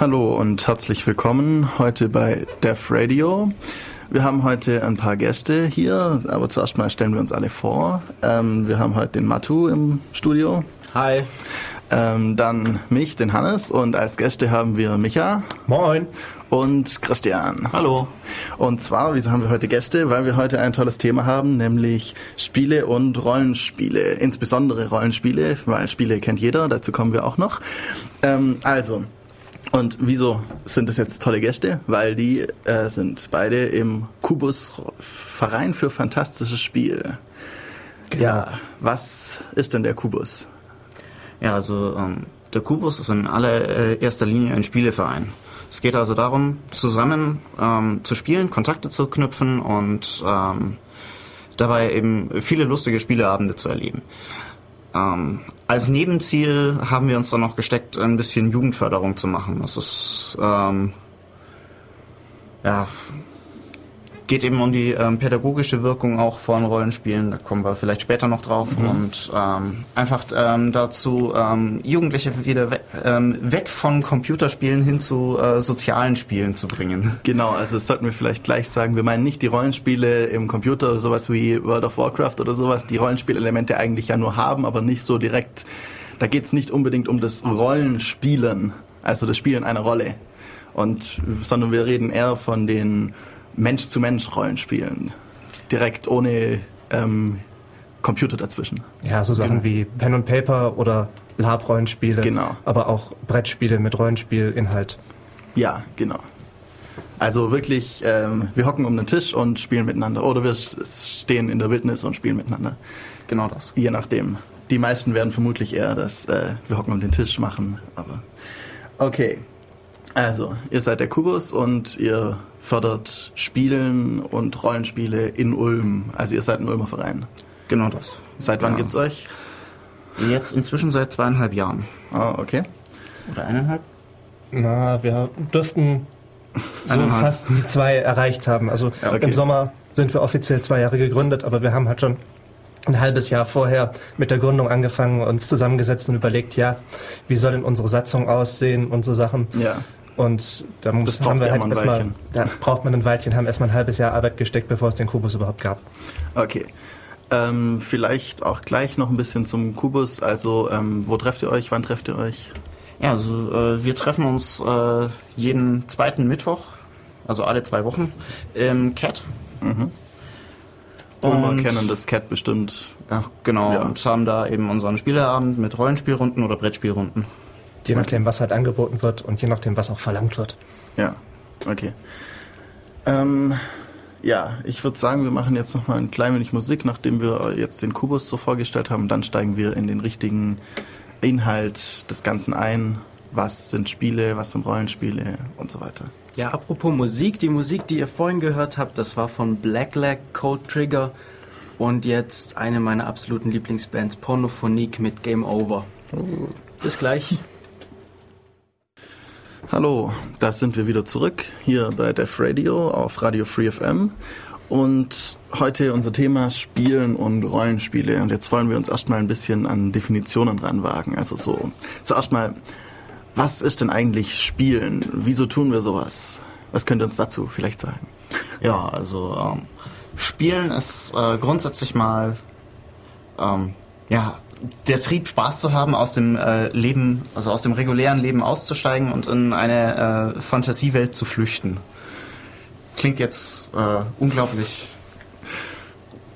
Hallo und herzlich willkommen heute bei Def Radio. Wir haben heute ein paar Gäste hier, aber zuerst mal stellen wir uns alle vor. Ähm, wir haben heute den Matu im Studio. Hi. Ähm, dann mich, den Hannes und als Gäste haben wir Micha. Moin. Und Christian. Hallo. Und zwar, wieso haben wir heute Gäste? Weil wir heute ein tolles Thema haben, nämlich Spiele und Rollenspiele. Insbesondere Rollenspiele, weil Spiele kennt jeder, dazu kommen wir auch noch. Ähm, also, und wieso sind das jetzt tolle Gäste? Weil die äh, sind beide im Kubus Verein für fantastisches Spiel. Genau. Ja, was ist denn der Kubus? Ja, also ähm, der Kubus ist in allererster Linie ein Spieleverein. Es geht also darum, zusammen ähm, zu spielen, Kontakte zu knüpfen und ähm, dabei eben viele lustige Spieleabende zu erleben. Ähm, als Nebenziel haben wir uns dann noch gesteckt, ein bisschen Jugendförderung zu machen. Das ist ähm, ja geht eben um die ähm, pädagogische Wirkung auch von Rollenspielen. Da kommen wir vielleicht später noch drauf. Mhm. Und ähm, einfach ähm, dazu ähm, Jugendliche wieder we ähm, weg von Computerspielen hin zu äh, sozialen Spielen zu bringen. Genau, also das sollten wir vielleicht gleich sagen. Wir meinen nicht die Rollenspiele im Computer, sowas wie World of Warcraft oder sowas, die Rollenspielelemente eigentlich ja nur haben, aber nicht so direkt. Da geht es nicht unbedingt um das Rollenspielen, also das Spielen einer Rolle. Und, sondern wir reden eher von den Mensch-zu-Mensch-Rollenspielen. Direkt ohne ähm, Computer dazwischen. Ja, so Sachen genau. wie Pen und Paper oder Lab-Rollenspiele. Genau. Aber auch Brettspiele mit Rollenspielinhalt. Ja, genau. Also wirklich, ähm, wir hocken um den Tisch und spielen miteinander. Oder wir stehen in der Wildnis und spielen miteinander. Genau das. Je nachdem. Die meisten werden vermutlich eher das, äh, wir hocken um den Tisch machen. Aber okay. Also, ihr seid der Kubus und ihr fördert Spielen und Rollenspiele in Ulm. Also ihr seid ein Ulmer Verein. Genau das. Seit wann ja. gibt's euch? Jetzt inzwischen seit zweieinhalb Jahren. Ah, okay. Oder eineinhalb? Na, wir dürften so fast die zwei erreicht haben. Also ja, okay. im Sommer sind wir offiziell zwei Jahre gegründet, aber wir haben halt schon ein halbes Jahr vorher mit der Gründung angefangen, uns zusammengesetzt und überlegt, ja, wie soll denn unsere Satzung aussehen und so Sachen. Ja. Und da muss, haben wir halt erstmal, da braucht man ein Weilchen, haben erstmal ein halbes Jahr Arbeit gesteckt, bevor es den Kubus überhaupt gab. Okay. Ähm, vielleicht auch gleich noch ein bisschen zum Kubus. Also, ähm, wo trefft ihr euch? Wann trefft ihr euch? Ja, also äh, wir treffen uns äh, jeden zweiten Mittwoch, also alle zwei Wochen, im CAT. Mhm. Ulmer kennen das CAT bestimmt. Ja, genau. Ja. Und haben da eben unseren Spieleabend mit Rollenspielrunden oder Brettspielrunden. Je nachdem, was halt angeboten wird und je nachdem, was auch verlangt wird. Ja, okay. Ähm, ja, ich würde sagen, wir machen jetzt noch mal ein klein wenig Musik, nachdem wir jetzt den Kubus so vorgestellt haben. Dann steigen wir in den richtigen Inhalt des Ganzen ein. Was sind Spiele, was sind Rollenspiele und so weiter. Ja, apropos Musik, die Musik, die ihr vorhin gehört habt, das war von Blackleg, Cold Trigger und jetzt eine meiner absoluten Lieblingsbands, Pornophonique mit Game Over. Oh. Bis gleich. Hallo, da sind wir wieder zurück hier bei Def Radio auf Radio Free FM und heute unser Thema Spielen und Rollenspiele und jetzt wollen wir uns erstmal ein bisschen an Definitionen ranwagen. Also so, zuerst mal, was ist denn eigentlich Spielen? Wieso tun wir sowas? Was könnt ihr uns dazu vielleicht sagen? Ja, also ähm, Spielen ist äh, grundsätzlich mal ähm, ja der Trieb, Spaß zu haben, aus dem äh, Leben, also aus dem regulären Leben auszusteigen und in eine äh, Fantasiewelt zu flüchten. Klingt jetzt äh, unglaublich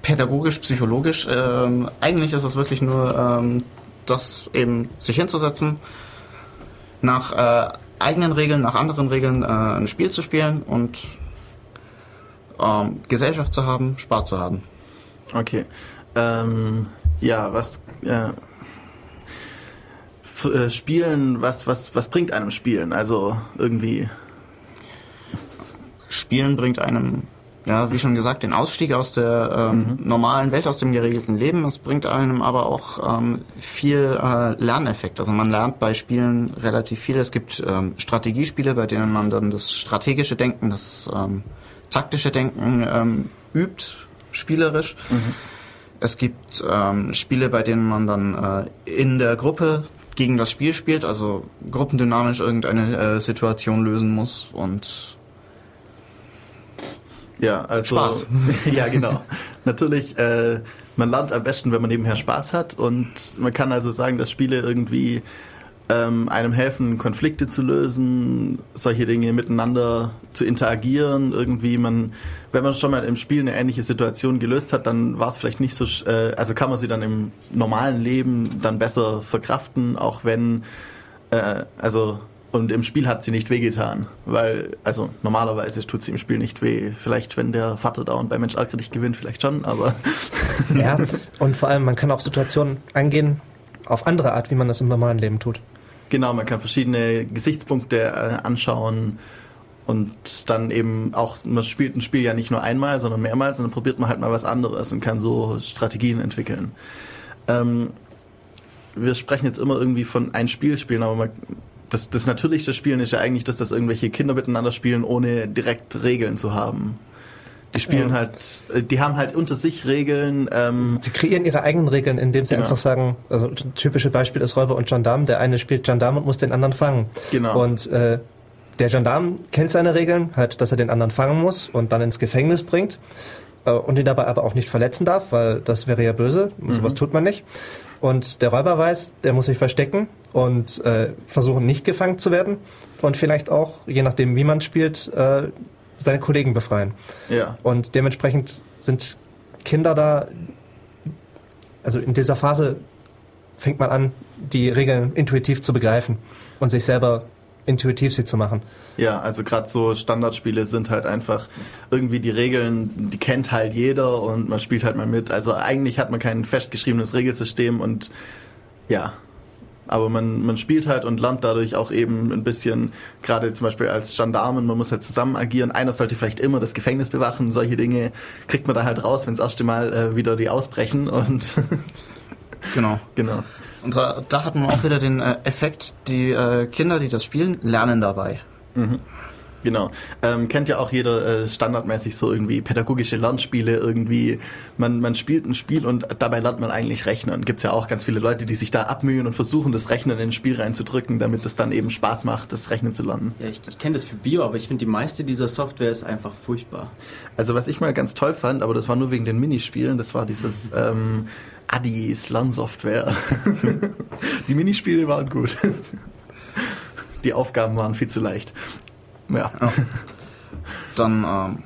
pädagogisch, psychologisch. Ähm, eigentlich ist es wirklich nur ähm, das eben sich hinzusetzen, nach äh, eigenen Regeln, nach anderen Regeln äh, ein Spiel zu spielen und ähm, Gesellschaft zu haben, Spaß zu haben. Okay. Ähm, ja, was äh, Spielen, was, was, was bringt einem Spielen? Also irgendwie. Spielen bringt einem, ja, wie schon gesagt, den Ausstieg aus der ähm, mhm. normalen Welt, aus dem geregelten Leben. Es bringt einem aber auch ähm, viel äh, Lerneffekt. Also man lernt bei Spielen relativ viel. Es gibt ähm, Strategiespiele, bei denen man dann das strategische Denken, das ähm, taktische Denken ähm, übt, spielerisch. Mhm. Es gibt ähm, Spiele, bei denen man dann äh, in der Gruppe gegen das Spiel spielt, also gruppendynamisch irgendeine äh, Situation lösen muss und ja, also Spaß. ja, genau. Natürlich, äh, man lernt am besten, wenn man nebenher Spaß hat und man kann also sagen, dass Spiele irgendwie ähm, einem helfen, Konflikte zu lösen, solche Dinge miteinander zu interagieren. Irgendwie man, wenn man schon mal im Spiel eine ähnliche Situation gelöst hat, dann war es vielleicht nicht so, äh, also kann man sie dann im normalen Leben dann besser verkraften, auch wenn, äh, also und im Spiel hat sie nicht wehgetan, weil, also normalerweise tut sie im Spiel nicht weh. Vielleicht, wenn der Vater da und bei Mensch ärgerlich gewinnt, vielleicht schon, aber. ja, und vor allem, man kann auch Situationen angehen auf andere Art, wie man das im normalen Leben tut. Genau, man kann verschiedene Gesichtspunkte äh, anschauen und dann eben auch, man spielt ein Spiel ja nicht nur einmal, sondern mehrmals und dann probiert man halt mal was anderes und kann so Strategien entwickeln. Ähm, wir sprechen jetzt immer irgendwie von ein Spiel spielen, aber man, das, das natürlichste Spielen ist ja eigentlich, dass das irgendwelche Kinder miteinander spielen, ohne direkt Regeln zu haben. Die spielen ja. halt, äh, die haben halt unter sich Regeln. Ähm sie kreieren ihre eigenen Regeln, indem sie genau. einfach sagen, also ein typisches Beispiel ist Räuber und Gendarm. Der eine spielt Gendarm und muss den anderen fangen. Genau. Und äh, der Gendarm kennt seine Regeln, halt, dass er den anderen fangen muss und dann ins Gefängnis bringt äh, und ihn dabei aber auch nicht verletzen darf, weil das wäre ja böse mhm. sowas tut man nicht. Und der Räuber weiß, der muss sich verstecken und äh, versuchen, nicht gefangen zu werden und vielleicht auch, je nachdem, wie man spielt, äh, seine Kollegen befreien. Ja. Und dementsprechend sind Kinder da, also in dieser Phase fängt man an, die Regeln intuitiv zu begreifen und sich selber intuitiv sie zu machen. Ja, also gerade so Standardspiele sind halt einfach irgendwie die Regeln, die kennt halt jeder und man spielt halt mal mit. Also eigentlich hat man kein festgeschriebenes Regelsystem und ja, aber man, man spielt halt und lernt dadurch auch eben ein bisschen, gerade zum Beispiel als Gendarmen, man muss halt zusammen agieren. Einer sollte vielleicht immer das Gefängnis bewachen, solche Dinge kriegt man da halt raus, wenn das erste Mal äh, wieder die ausbrechen und genau. genau. Und da, da hat man auch wieder den äh, Effekt, die äh, Kinder, die das spielen, lernen dabei. Mhm. Genau. Ähm, kennt ja auch jeder äh, standardmäßig so irgendwie pädagogische Lernspiele, irgendwie, man, man spielt ein Spiel und dabei lernt man eigentlich rechnen. Gibt's ja auch ganz viele Leute, die sich da abmühen und versuchen, das Rechnen in ein Spiel reinzudrücken, damit es dann eben Spaß macht, das Rechnen zu lernen. Ja, ich, ich kenne das für Bio, aber ich finde, die meiste dieser Software ist einfach furchtbar. Also was ich mal ganz toll fand, aber das war nur wegen den Minispielen, das war dieses ähm, Addis Lernsoftware. die Minispiele waren gut. Die Aufgaben waren viel zu leicht. Ja. ja. Dann ähm,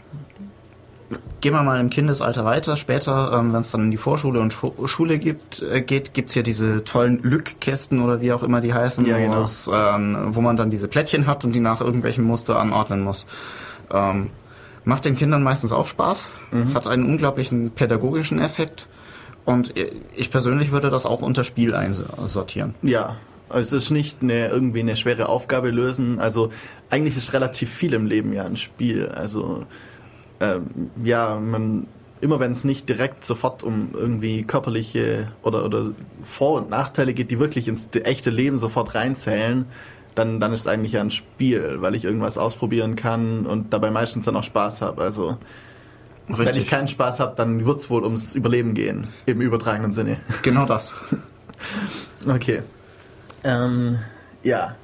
gehen wir mal im Kindesalter weiter. Später, ähm, wenn es dann in die Vorschule und Schu Schule gibt, äh, geht, gibt's ja diese tollen Lückkästen oder wie auch immer die heißen, ja, genau. aus, ähm, wo man dann diese Plättchen hat und die nach irgendwelchen Muster anordnen muss. Ähm, macht den Kindern meistens auch Spaß, mhm. hat einen unglaublichen pädagogischen Effekt. Und ich persönlich würde das auch unter Spiel einsortieren. Ja, also es ist nicht eine, irgendwie eine schwere Aufgabe lösen. Also eigentlich ist relativ viel im Leben ja ein Spiel. Also ähm, ja, man immer wenn es nicht direkt sofort um irgendwie körperliche oder, oder Vor- und Nachteile geht, die wirklich ins echte Leben sofort reinzählen, dann, dann ist es eigentlich ja ein Spiel, weil ich irgendwas ausprobieren kann und dabei meistens dann auch Spaß habe. Also Richtig. wenn ich keinen Spaß habe, dann wird es wohl ums Überleben gehen, im übertragenen Sinne. Genau das. okay. Ähm, ja.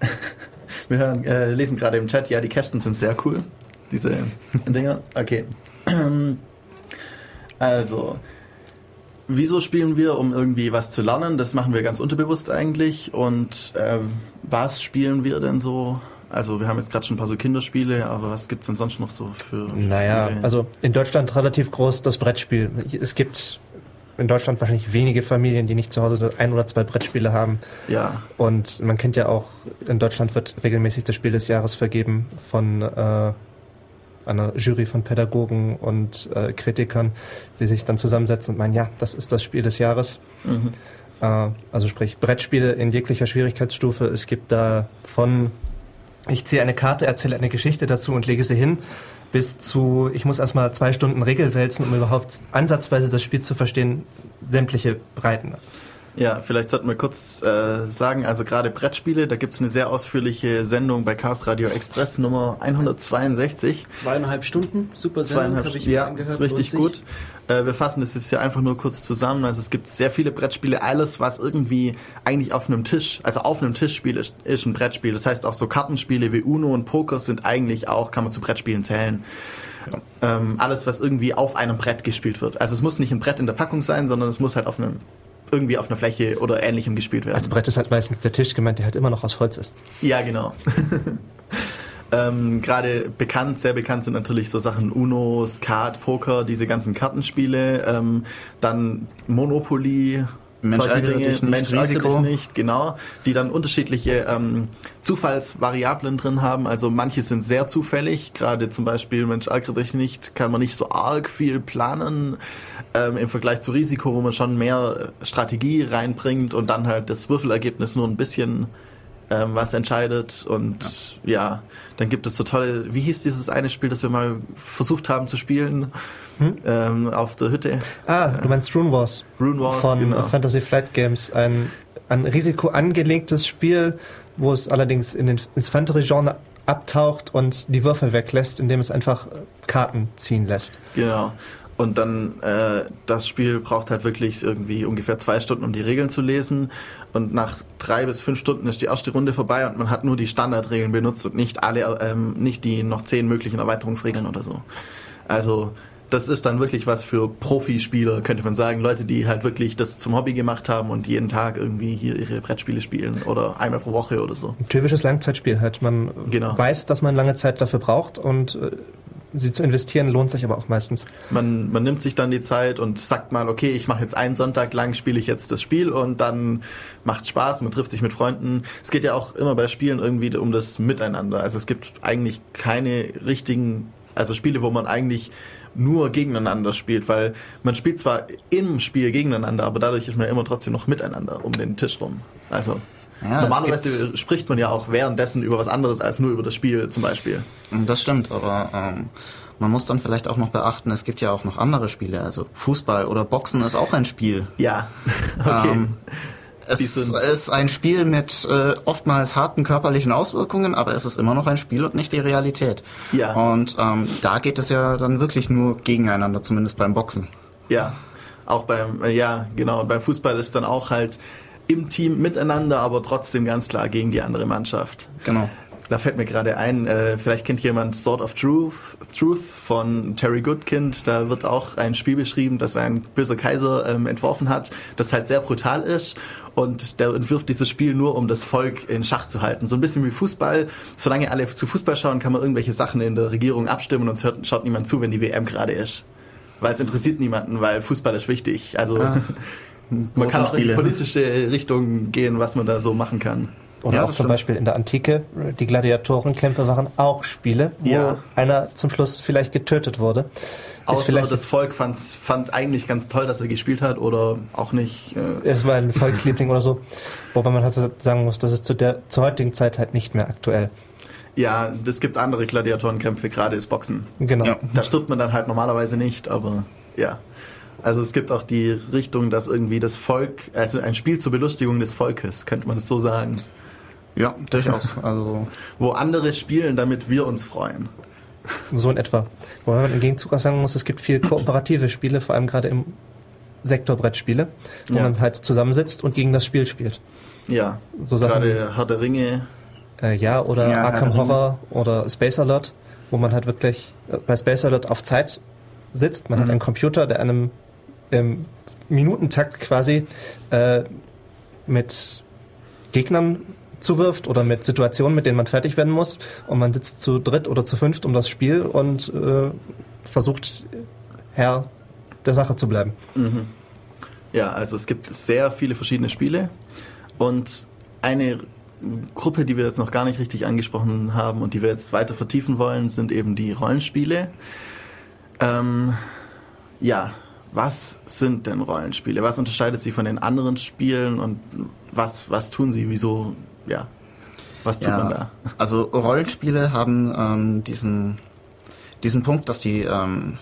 Wir hören, äh, lesen gerade im Chat, ja, die Kästen sind sehr cool. Diese Dinger. Okay. Also, wieso spielen wir, um irgendwie was zu lernen? Das machen wir ganz unterbewusst eigentlich. Und äh, was spielen wir denn so? Also wir haben jetzt gerade schon ein paar so Kinderspiele, aber was gibt es denn sonst noch so für Naja, Spiele? also in Deutschland relativ groß das Brettspiel. Es gibt in Deutschland wahrscheinlich wenige Familien, die nicht zu Hause ein oder zwei Brettspiele haben. Ja. Und man kennt ja auch, in Deutschland wird regelmäßig das Spiel des Jahres vergeben von äh, einer Jury von Pädagogen und äh, Kritikern, die sich dann zusammensetzen und meinen, ja, das ist das Spiel des Jahres. Mhm. Äh, also sprich Brettspiele in jeglicher Schwierigkeitsstufe. Es gibt da von, ich ziehe eine Karte, erzähle eine Geschichte dazu und lege sie hin, bis zu, ich muss erstmal zwei Stunden Regel wälzen, um überhaupt ansatzweise das Spiel zu verstehen, sämtliche Breiten. Ja, vielleicht sollten wir kurz äh, sagen, also gerade Brettspiele, da gibt's eine sehr ausführliche Sendung bei Chaos Radio Express Nummer 162. Zweieinhalb Stunden, super Sendung, Zweieinhalb habe ich ja, mir angehört. richtig gut. Äh, wir fassen das jetzt hier einfach nur kurz zusammen. Also es gibt sehr viele Brettspiele, alles was irgendwie eigentlich auf einem Tisch, also auf einem Tischspiel ist, ist ein Brettspiel. Das heißt auch so Kartenspiele wie Uno und Poker sind eigentlich auch, kann man zu Brettspielen zählen. Ähm, alles, was irgendwie auf einem Brett gespielt wird. Also es muss nicht ein Brett in der Packung sein, sondern es muss halt auf einem irgendwie auf einer Fläche oder ähnlichem gespielt werden. Als Brett ist halt meistens der Tisch gemeint, der halt immer noch aus Holz ist. Ja, genau. ähm, Gerade bekannt, sehr bekannt sind natürlich so Sachen Uno, Skat, Poker, diese ganzen Kartenspiele. Ähm, dann Monopoly. Mensch, solche Dinge. nicht, Mensch, Risiko. nicht, genau. Die dann unterschiedliche ähm, Zufallsvariablen drin haben. Also manche sind sehr zufällig. Gerade zum Beispiel Mensch, ärgere dich nicht, kann man nicht so arg viel planen ähm, im Vergleich zu Risiko, wo man schon mehr Strategie reinbringt und dann halt das Würfelergebnis nur ein bisschen ähm, was entscheidet. Und ja. dann gibt es so tolle, wie hieß dieses eine Spiel, das wir mal versucht haben zu spielen ähm, auf der Hütte? Ah, du meinst Rune Wars. Rune Wars, von genau. Fantasy Flight Games. Ein an Risiko angelegtes Spiel, wo es allerdings in den, ins Fantasy-Genre abtaucht und die Würfel weglässt, indem es einfach Karten ziehen lässt. Genau. Und dann, äh, das Spiel braucht halt wirklich irgendwie ungefähr zwei Stunden, um die Regeln zu lesen. Und nach drei bis fünf Stunden ist die erste Runde vorbei und man hat nur die Standardregeln benutzt und nicht alle, ähm, nicht die noch zehn möglichen Erweiterungsregeln oder so. Also, das ist dann wirklich was für Profispieler, könnte man sagen. Leute, die halt wirklich das zum Hobby gemacht haben und jeden Tag irgendwie hier ihre Brettspiele spielen oder einmal pro Woche oder so. Ein typisches Langzeitspiel halt. Man Genau. weiß, dass man lange Zeit dafür braucht und äh, sie zu investieren lohnt sich aber auch meistens. Man, man nimmt sich dann die Zeit und sagt mal, okay, ich mache jetzt einen Sonntag lang, spiele ich jetzt das Spiel und dann macht Spaß, man trifft sich mit Freunden. Es geht ja auch immer bei Spielen irgendwie um das Miteinander. Also es gibt eigentlich keine richtigen, also Spiele, wo man eigentlich nur gegeneinander spielt, weil man spielt zwar im Spiel gegeneinander, aber dadurch ist man immer trotzdem noch miteinander um den Tisch rum. Also Ja, normalerweise spricht man ja auch währenddessen über was anderes als nur über das Spiel zum Beispiel. Das stimmt, aber ähm, man muss dann vielleicht auch noch beachten, es gibt ja auch noch andere Spiele. Also Fußball oder Boxen ist auch ein Spiel. Ja, okay. Ähm, es ist ein Spiel mit äh, oftmals harten körperlichen Auswirkungen, aber es ist immer noch ein Spiel und nicht die Realität. Ja. Und ähm, da geht es ja dann wirklich nur gegeneinander, zumindest beim Boxen. Ja, auch beim, äh, ja, genau, beim Fußball ist dann auch halt im Team miteinander, aber trotzdem ganz klar gegen die andere Mannschaft. Genau. Da fällt mir gerade ein, äh, vielleicht kennt jemand Sword of Truth, Truth von Terry Goodkind. Da wird auch ein Spiel beschrieben, das ein böser Kaiser ähm, entworfen hat, das halt sehr brutal ist. Und der entwirft dieses Spiel nur, um das Volk in Schach zu halten. So ein bisschen wie Fußball. Solange alle zu Fußball schauen, kann man irgendwelche Sachen in der Regierung abstimmen und es hört, schaut niemand zu, wenn die WM gerade ist. Weil es interessiert niemanden, weil Fußball ist wichtig. Also man kann auch in die politische Richtung gehen, was man da so machen kann. Oder Ja, auch zum stimmt. Beispiel in der Antike, die Gladiatorenkämpfe waren auch Spiele, wo Ja. einer zum Schluss vielleicht getötet wurde. Ist Außer vielleicht das Volk fand, fand eigentlich ganz toll, dass er gespielt hat oder auch nicht. Äh, Es war ein Volksliebling oder so. Wobei man halt sagen muss, das ist zu der zur heutigen Zeit halt nicht mehr aktuell. ja, es gibt andere Gladiatorenkämpfe, gerade ist Boxen. Genau. Ja. Da stirbt man dann halt normalerweise nicht, aber ja. Also es gibt auch die Richtung, dass irgendwie das Volk, also ein Spiel zur Belustigung des Volkes, könnte man das so sagen. Ja, durchaus. Also Wo andere spielen, damit wir uns freuen. So in etwa. Wobei man im Gegenzug auch sagen muss, es gibt viel kooperative Spiele, vor allem gerade im Sektor Brettspiele, wo Ja. man halt zusammensitzt und gegen das Spiel spielt. Ja, So Sachen, gerade Herr der Ringe. äh, ja, oder Ja, Arkham Horror oder Space Alert, wo man halt wirklich äh, bei Space Alert auf Zeit sitzt. Man hat Mhm. einen Computer, der einem im Minutentakt quasi äh, mit Gegnern zuwirft oder mit Situationen, mit denen man fertig werden muss. Und man sitzt zu dritt oder zu fünft um das Spiel und äh, versucht Herr der Sache zu bleiben. Mhm. Ja, also es gibt sehr viele verschiedene Spiele und eine Gruppe, die wir jetzt noch gar nicht richtig angesprochen haben und die wir jetzt weiter vertiefen wollen, sind eben die Rollenspiele. Ähm, ja, was sind denn Rollenspiele? Was unterscheidet sie von den anderen Spielen und was, was tun sie? Wieso, ja, was tut man da? Also Rollenspiele haben ähm, diesen, diesen Punkt, dass die ähm,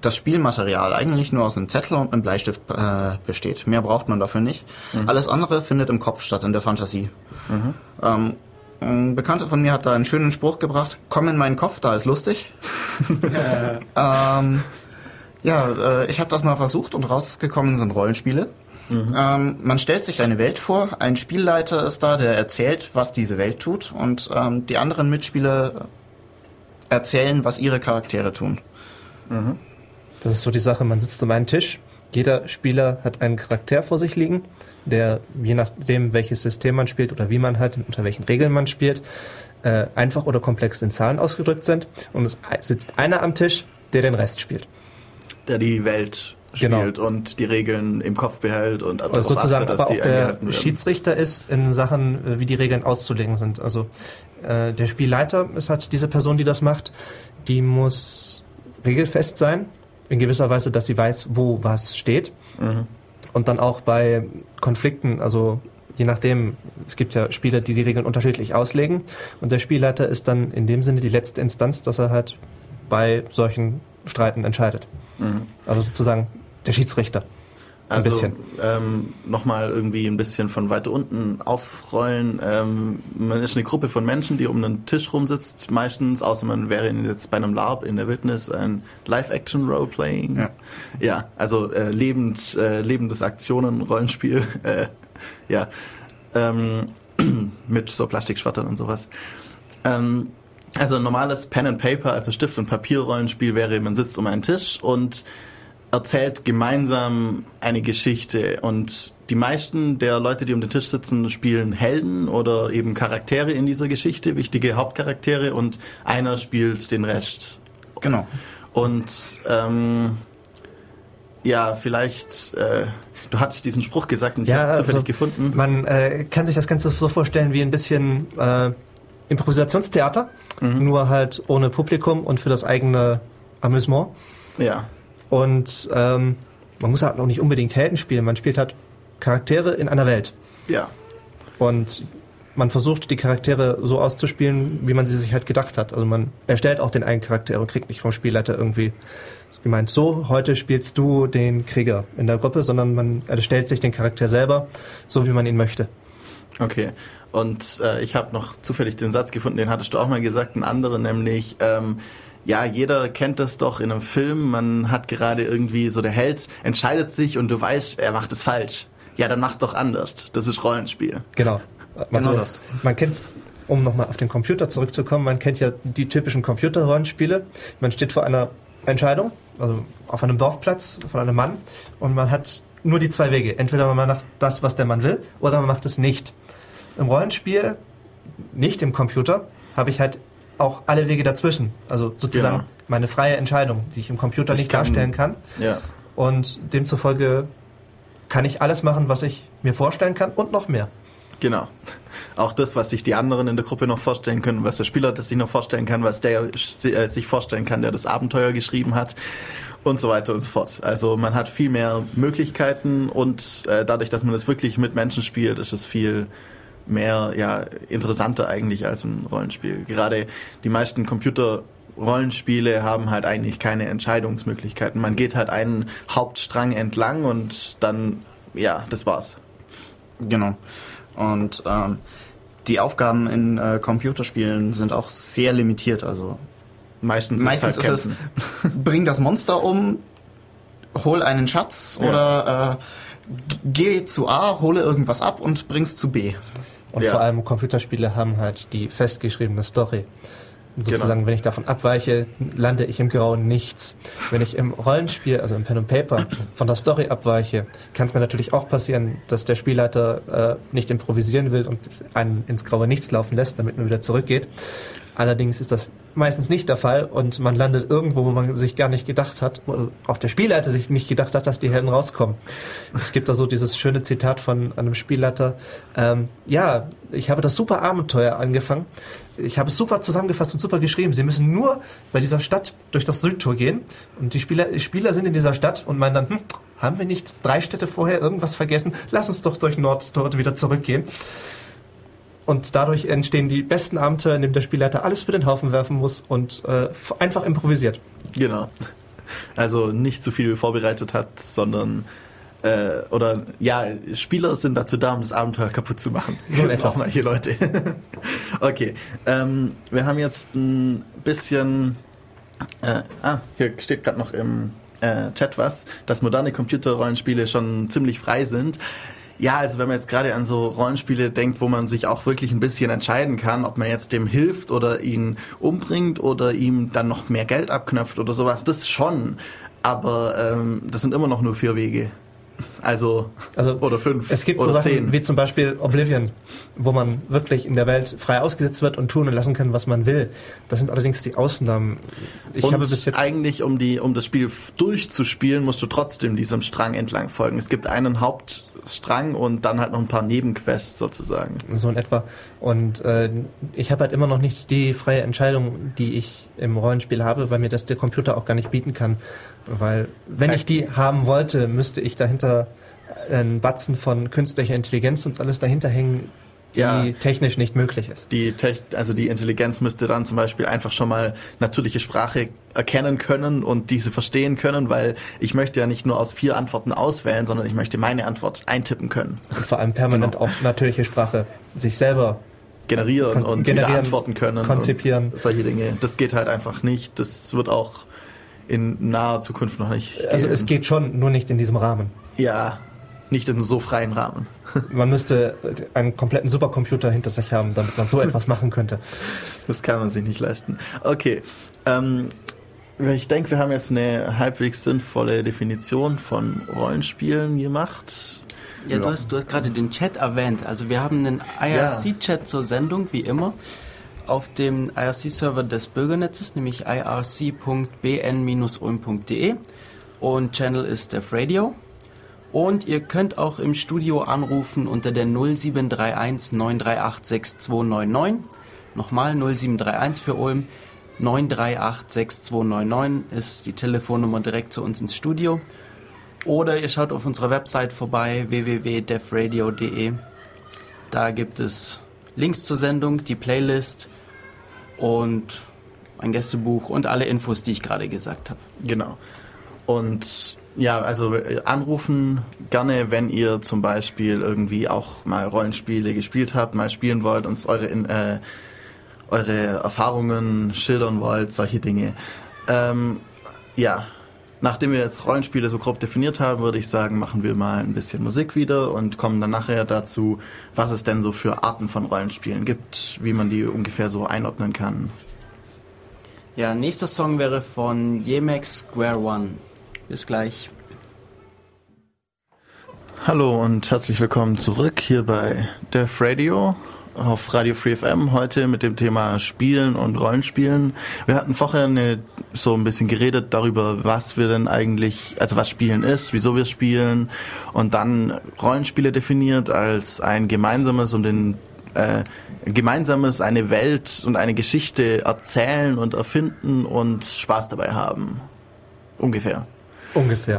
das Spielmaterial eigentlich nur aus einem Zettel und einem Bleistift äh, besteht. Mehr braucht man dafür nicht. Mhm. Alles andere findet im Kopf statt, in der Fantasie. Mhm. Ähm, ein Bekannter von mir hat da einen schönen Spruch gebracht, komm in meinen Kopf, da ist lustig. ähm, ja, äh, ich habe das mal versucht und rausgekommen sind Rollenspiele. Mhm. Ähm, man stellt sich eine Welt vor, ein Spielleiter ist da, der erzählt, was diese Welt tut und ähm, die anderen Mitspieler erzählen, was ihre Charaktere tun. Mhm. Das ist so die Sache, man sitzt um einen Tisch, jeder Spieler hat einen Charakter vor sich liegen, der je nachdem, welches System man spielt oder wie man halt, unter welchen Regeln man spielt, äh, einfach oder komplex in Zahlen ausgedrückt sind. Und es sitzt einer am Tisch, der den Rest spielt. Der die Welt genau. spielt genau. und die Regeln im Kopf behält und also sozusagen achtet, aber auch der Schiedsrichter ist in Sachen, äh, wie die Regeln auszulegen sind. Also äh, der Spielleiter ist halt diese Person, die das macht, die muss regelfest sein, in gewisser Weise, dass sie weiß, wo was steht. Mhm. Und dann auch bei Konflikten, also je nachdem, es gibt ja Spieler, die die Regeln unterschiedlich auslegen. Und der Spielleiter ist dann in dem Sinne die letzte Instanz, dass er halt bei solchen Streiten entscheidet. Mhm. Also sozusagen der Schiedsrichter. Ein also, bisschen. Ähm, Nochmal irgendwie ein bisschen von weiter unten aufrollen. Ähm, man ist eine Gruppe von Menschen, die um einen Tisch rumsitzt, meistens, außer man wäre jetzt bei einem LARP in der Wildnis, ein Live-Action-Roleplaying. Ja. ja, also äh, lebend, äh, lebendes Aktionen-Rollenspiel. Äh, ja. Ähm, mit so Plastikschwattern und sowas. Ähm, also ein normales Pen and Paper, also Stift- und Papierrollenspiel wäre, man sitzt um einen Tisch und erzählt gemeinsam eine Geschichte und die meisten der Leute, die um den Tisch sitzen, spielen Helden oder eben Charaktere in dieser Geschichte, wichtige Hauptcharaktere und einer spielt den Rest. Genau. Und ähm, ja, vielleicht, äh, du hattest diesen Spruch gesagt und ich ja, habe zufällig also, gefunden. Man äh, kann sich das Ganze so vorstellen wie ein bisschen äh, Improvisationstheater, mhm. nur halt ohne Publikum und für das eigene Amüsement. Ja. Und ähm, man muss halt auch nicht unbedingt Helden spielen, man spielt halt Charaktere in einer Welt. Ja. Und man versucht die Charaktere so auszuspielen, wie man sie sich halt gedacht hat. Also man erstellt auch den einen Charakter und kriegt nicht vom Spielleiter irgendwie gemeint, so, heute spielst du den Krieger in der Gruppe, sondern man erstellt sich den Charakter selber, so wie man ihn möchte. Okay. Und äh, ich habe noch zufällig den Satz gefunden, den hattest du auch mal gesagt, ein anderer, nämlich ähm, ja, jeder kennt das doch in einem Film. Man hat gerade irgendwie so der Held entscheidet sich und du weißt, er macht es falsch. Ja, dann mach's doch anders. Das ist Rollenspiel. Genau. Also, genau das. Man kennt's, um nochmal auf den Computer zurückzukommen, man kennt ja die typischen Computerrollenspiele. Man steht vor einer Entscheidung, also auf einem Dorfplatz von einem Mann und man hat nur die zwei Wege. Entweder man macht das, was der Mann will, oder man macht es nicht. Im Rollenspiel, nicht im Computer, habe ich halt auch alle Wege dazwischen. Also sozusagen genau. meine freie Entscheidung, die ich im Computer ich nicht kann, darstellen kann. Ja. Und demzufolge kann ich alles machen, was ich mir vorstellen kann und noch mehr. Genau. Auch das, was sich die anderen in der Gruppe noch vorstellen können, was der Spieler das sich noch vorstellen kann, was der äh, sich vorstellen kann, der das Abenteuer geschrieben hat und so weiter und so fort. Also man hat viel mehr Möglichkeiten und äh, dadurch, dass man das wirklich mit Menschen spielt, ist es viel mehr ja interessanter eigentlich als ein Rollenspiel. Gerade die meisten Computer Rollenspiele haben halt eigentlich keine Entscheidungsmöglichkeiten. Man geht halt einen Hauptstrang entlang und dann, ja, das war's. Genau. Und ähm, die Aufgaben in äh, Computerspielen sind auch sehr limitiert. Also meistens, meistens ist, halt ist es, bring das Monster um, hol einen Schatz ja. oder äh, geh zu A, hole irgendwas ab und bring's zu B. Und ja. vor allem Computerspiele haben halt die festgeschriebene Story. Und sozusagen, genau. wenn ich davon abweiche, lande ich im grauen Nichts. Wenn ich im Rollenspiel, also im Pen and Paper, von der Story abweiche, kann es mir natürlich auch passieren, dass der Spielleiter äh, nicht improvisieren will und einen ins graue Nichts laufen lässt, damit man wieder zurückgeht. Allerdings ist das meistens nicht der Fall und man landet irgendwo, wo man sich gar nicht gedacht hat, oder auch der Spielleiter sich nicht gedacht hat, dass die Helden rauskommen. Es gibt da so dieses schöne Zitat von einem Spielleiter, ähm, ja, ich habe das super Abenteuer angefangen, ich habe es super zusammengefasst und super geschrieben. Sie müssen nur bei dieser Stadt durch das Südtor gehen und die Spieler, die Spieler sind in dieser Stadt und meinen dann, hm, haben wir nicht drei Städte vorher irgendwas vergessen? Lass uns doch durch Nordtor wieder zurückgehen. Und dadurch entstehen die besten Abenteuer, in denen der Spielleiter alles für den Haufen werfen muss und äh, einfach improvisiert. Genau. Also nicht zu viel vorbereitet hat, sondern äh, oder ja, Spieler sind dazu da, um das Abenteuer kaputt zu machen. So jetzt auch mal hier Leute. okay, ähm, wir haben jetzt ein bisschen. Äh, ah, hier steht gerade noch im äh, Chat was, dass moderne Computerrollenspiele schon ziemlich frei sind. Ja, also wenn man jetzt gerade an so Rollenspiele denkt, wo man sich auch wirklich ein bisschen entscheiden kann, ob man jetzt dem hilft oder ihn umbringt oder ihm dann noch mehr Geld abknöpft oder sowas, das schon. Aber ähm, das sind immer noch nur vier Wege. Also, also oder fünf es gibt oder so Sachen zehn. wie zum Beispiel Oblivion, wo man wirklich in der Welt frei ausgesetzt wird und tun und lassen kann, was man will. Das sind allerdings die Ausnahmen. Ich und habe bis jetzt eigentlich, um die, um das Spiel durchzuspielen, musst du trotzdem diesem Strang entlang folgen. Es gibt einen Hauptstrang und dann halt noch ein paar Nebenquests sozusagen. So in etwa. Und äh, ich habe halt immer noch nicht die freie Entscheidung, die ich im Rollenspiel habe, weil mir das der Computer auch gar nicht bieten kann. Weil wenn ich die haben wollte, müsste ich dahinter einen Batzen von künstlicher Intelligenz und alles dahinter hängen, die ja, technisch nicht möglich ist. Die Tech, also die Intelligenz müsste dann zum Beispiel einfach schon mal natürliche Sprache erkennen können und diese verstehen können, weil ich möchte ja nicht nur aus vier Antworten auswählen, sondern ich möchte meine Antwort eintippen können. Und vor allem permanent genau. auch natürliche Sprache sich selber generieren und generieren, antworten können. Konzipieren. solche Dinge. Das geht halt einfach nicht. Das wird auch in naher Zukunft noch nicht. Also geben. es geht schon, nur nicht in diesem Rahmen. Ja, nicht in so freien Rahmen. Man müsste einen kompletten Supercomputer hinter sich haben, damit man so etwas machen könnte. Das kann man sich nicht leisten. Okay. Ähm, ich denke, wir haben jetzt eine halbwegs sinnvolle Definition von Rollenspielen gemacht. Ja, ja. du hast, du hast gerade den Chat erwähnt. Also wir haben einen IRC-Chat zur Sendung, wie immer auf dem IRC-Server des Bürgernetzes, nämlich irc.bn-ulm.de und Channel ist Def Radio. Und ihr könnt auch im Studio anrufen unter der 0731 938 6299. Nochmal 0731 für Ulm. 938 6299 ist die Telefonnummer direkt zu uns ins Studio. Oder ihr schaut auf unserer Website vorbei www.defradio.de. Da gibt es Links zur Sendung, die Playlist und ein Gästebuch und alle Infos, die ich gerade gesagt habe. Genau. Und ja, also äh, anrufen gerne, wenn ihr zum Beispiel irgendwie auch mal Rollenspiele gespielt habt, mal spielen wollt, uns eure, äh, eure Erfahrungen schildern wollt, solche Dinge. Ähm, ja, nachdem wir jetzt Rollenspiele so grob definiert haben, würde ich sagen, machen wir mal ein bisschen Musik wieder und kommen dann nachher dazu, was es denn so für Arten von Rollenspielen gibt, wie man die ungefähr so einordnen kann. Ja, nächster Song wäre von Yemex Square One. Bis gleich. Hallo und herzlich willkommen zurück hier bei Def Radio auf Radio Free FM heute mit dem Thema Spielen und Rollenspielen. Wir hatten vorher eine, so ein bisschen geredet darüber, was wir denn eigentlich, also was Spielen ist, wieso wir spielen und dann Rollenspiele definiert als ein gemeinsames und den äh, gemeinsames eine Welt und eine Geschichte erzählen und erfinden und Spaß dabei haben. Ungefähr. Ungefähr.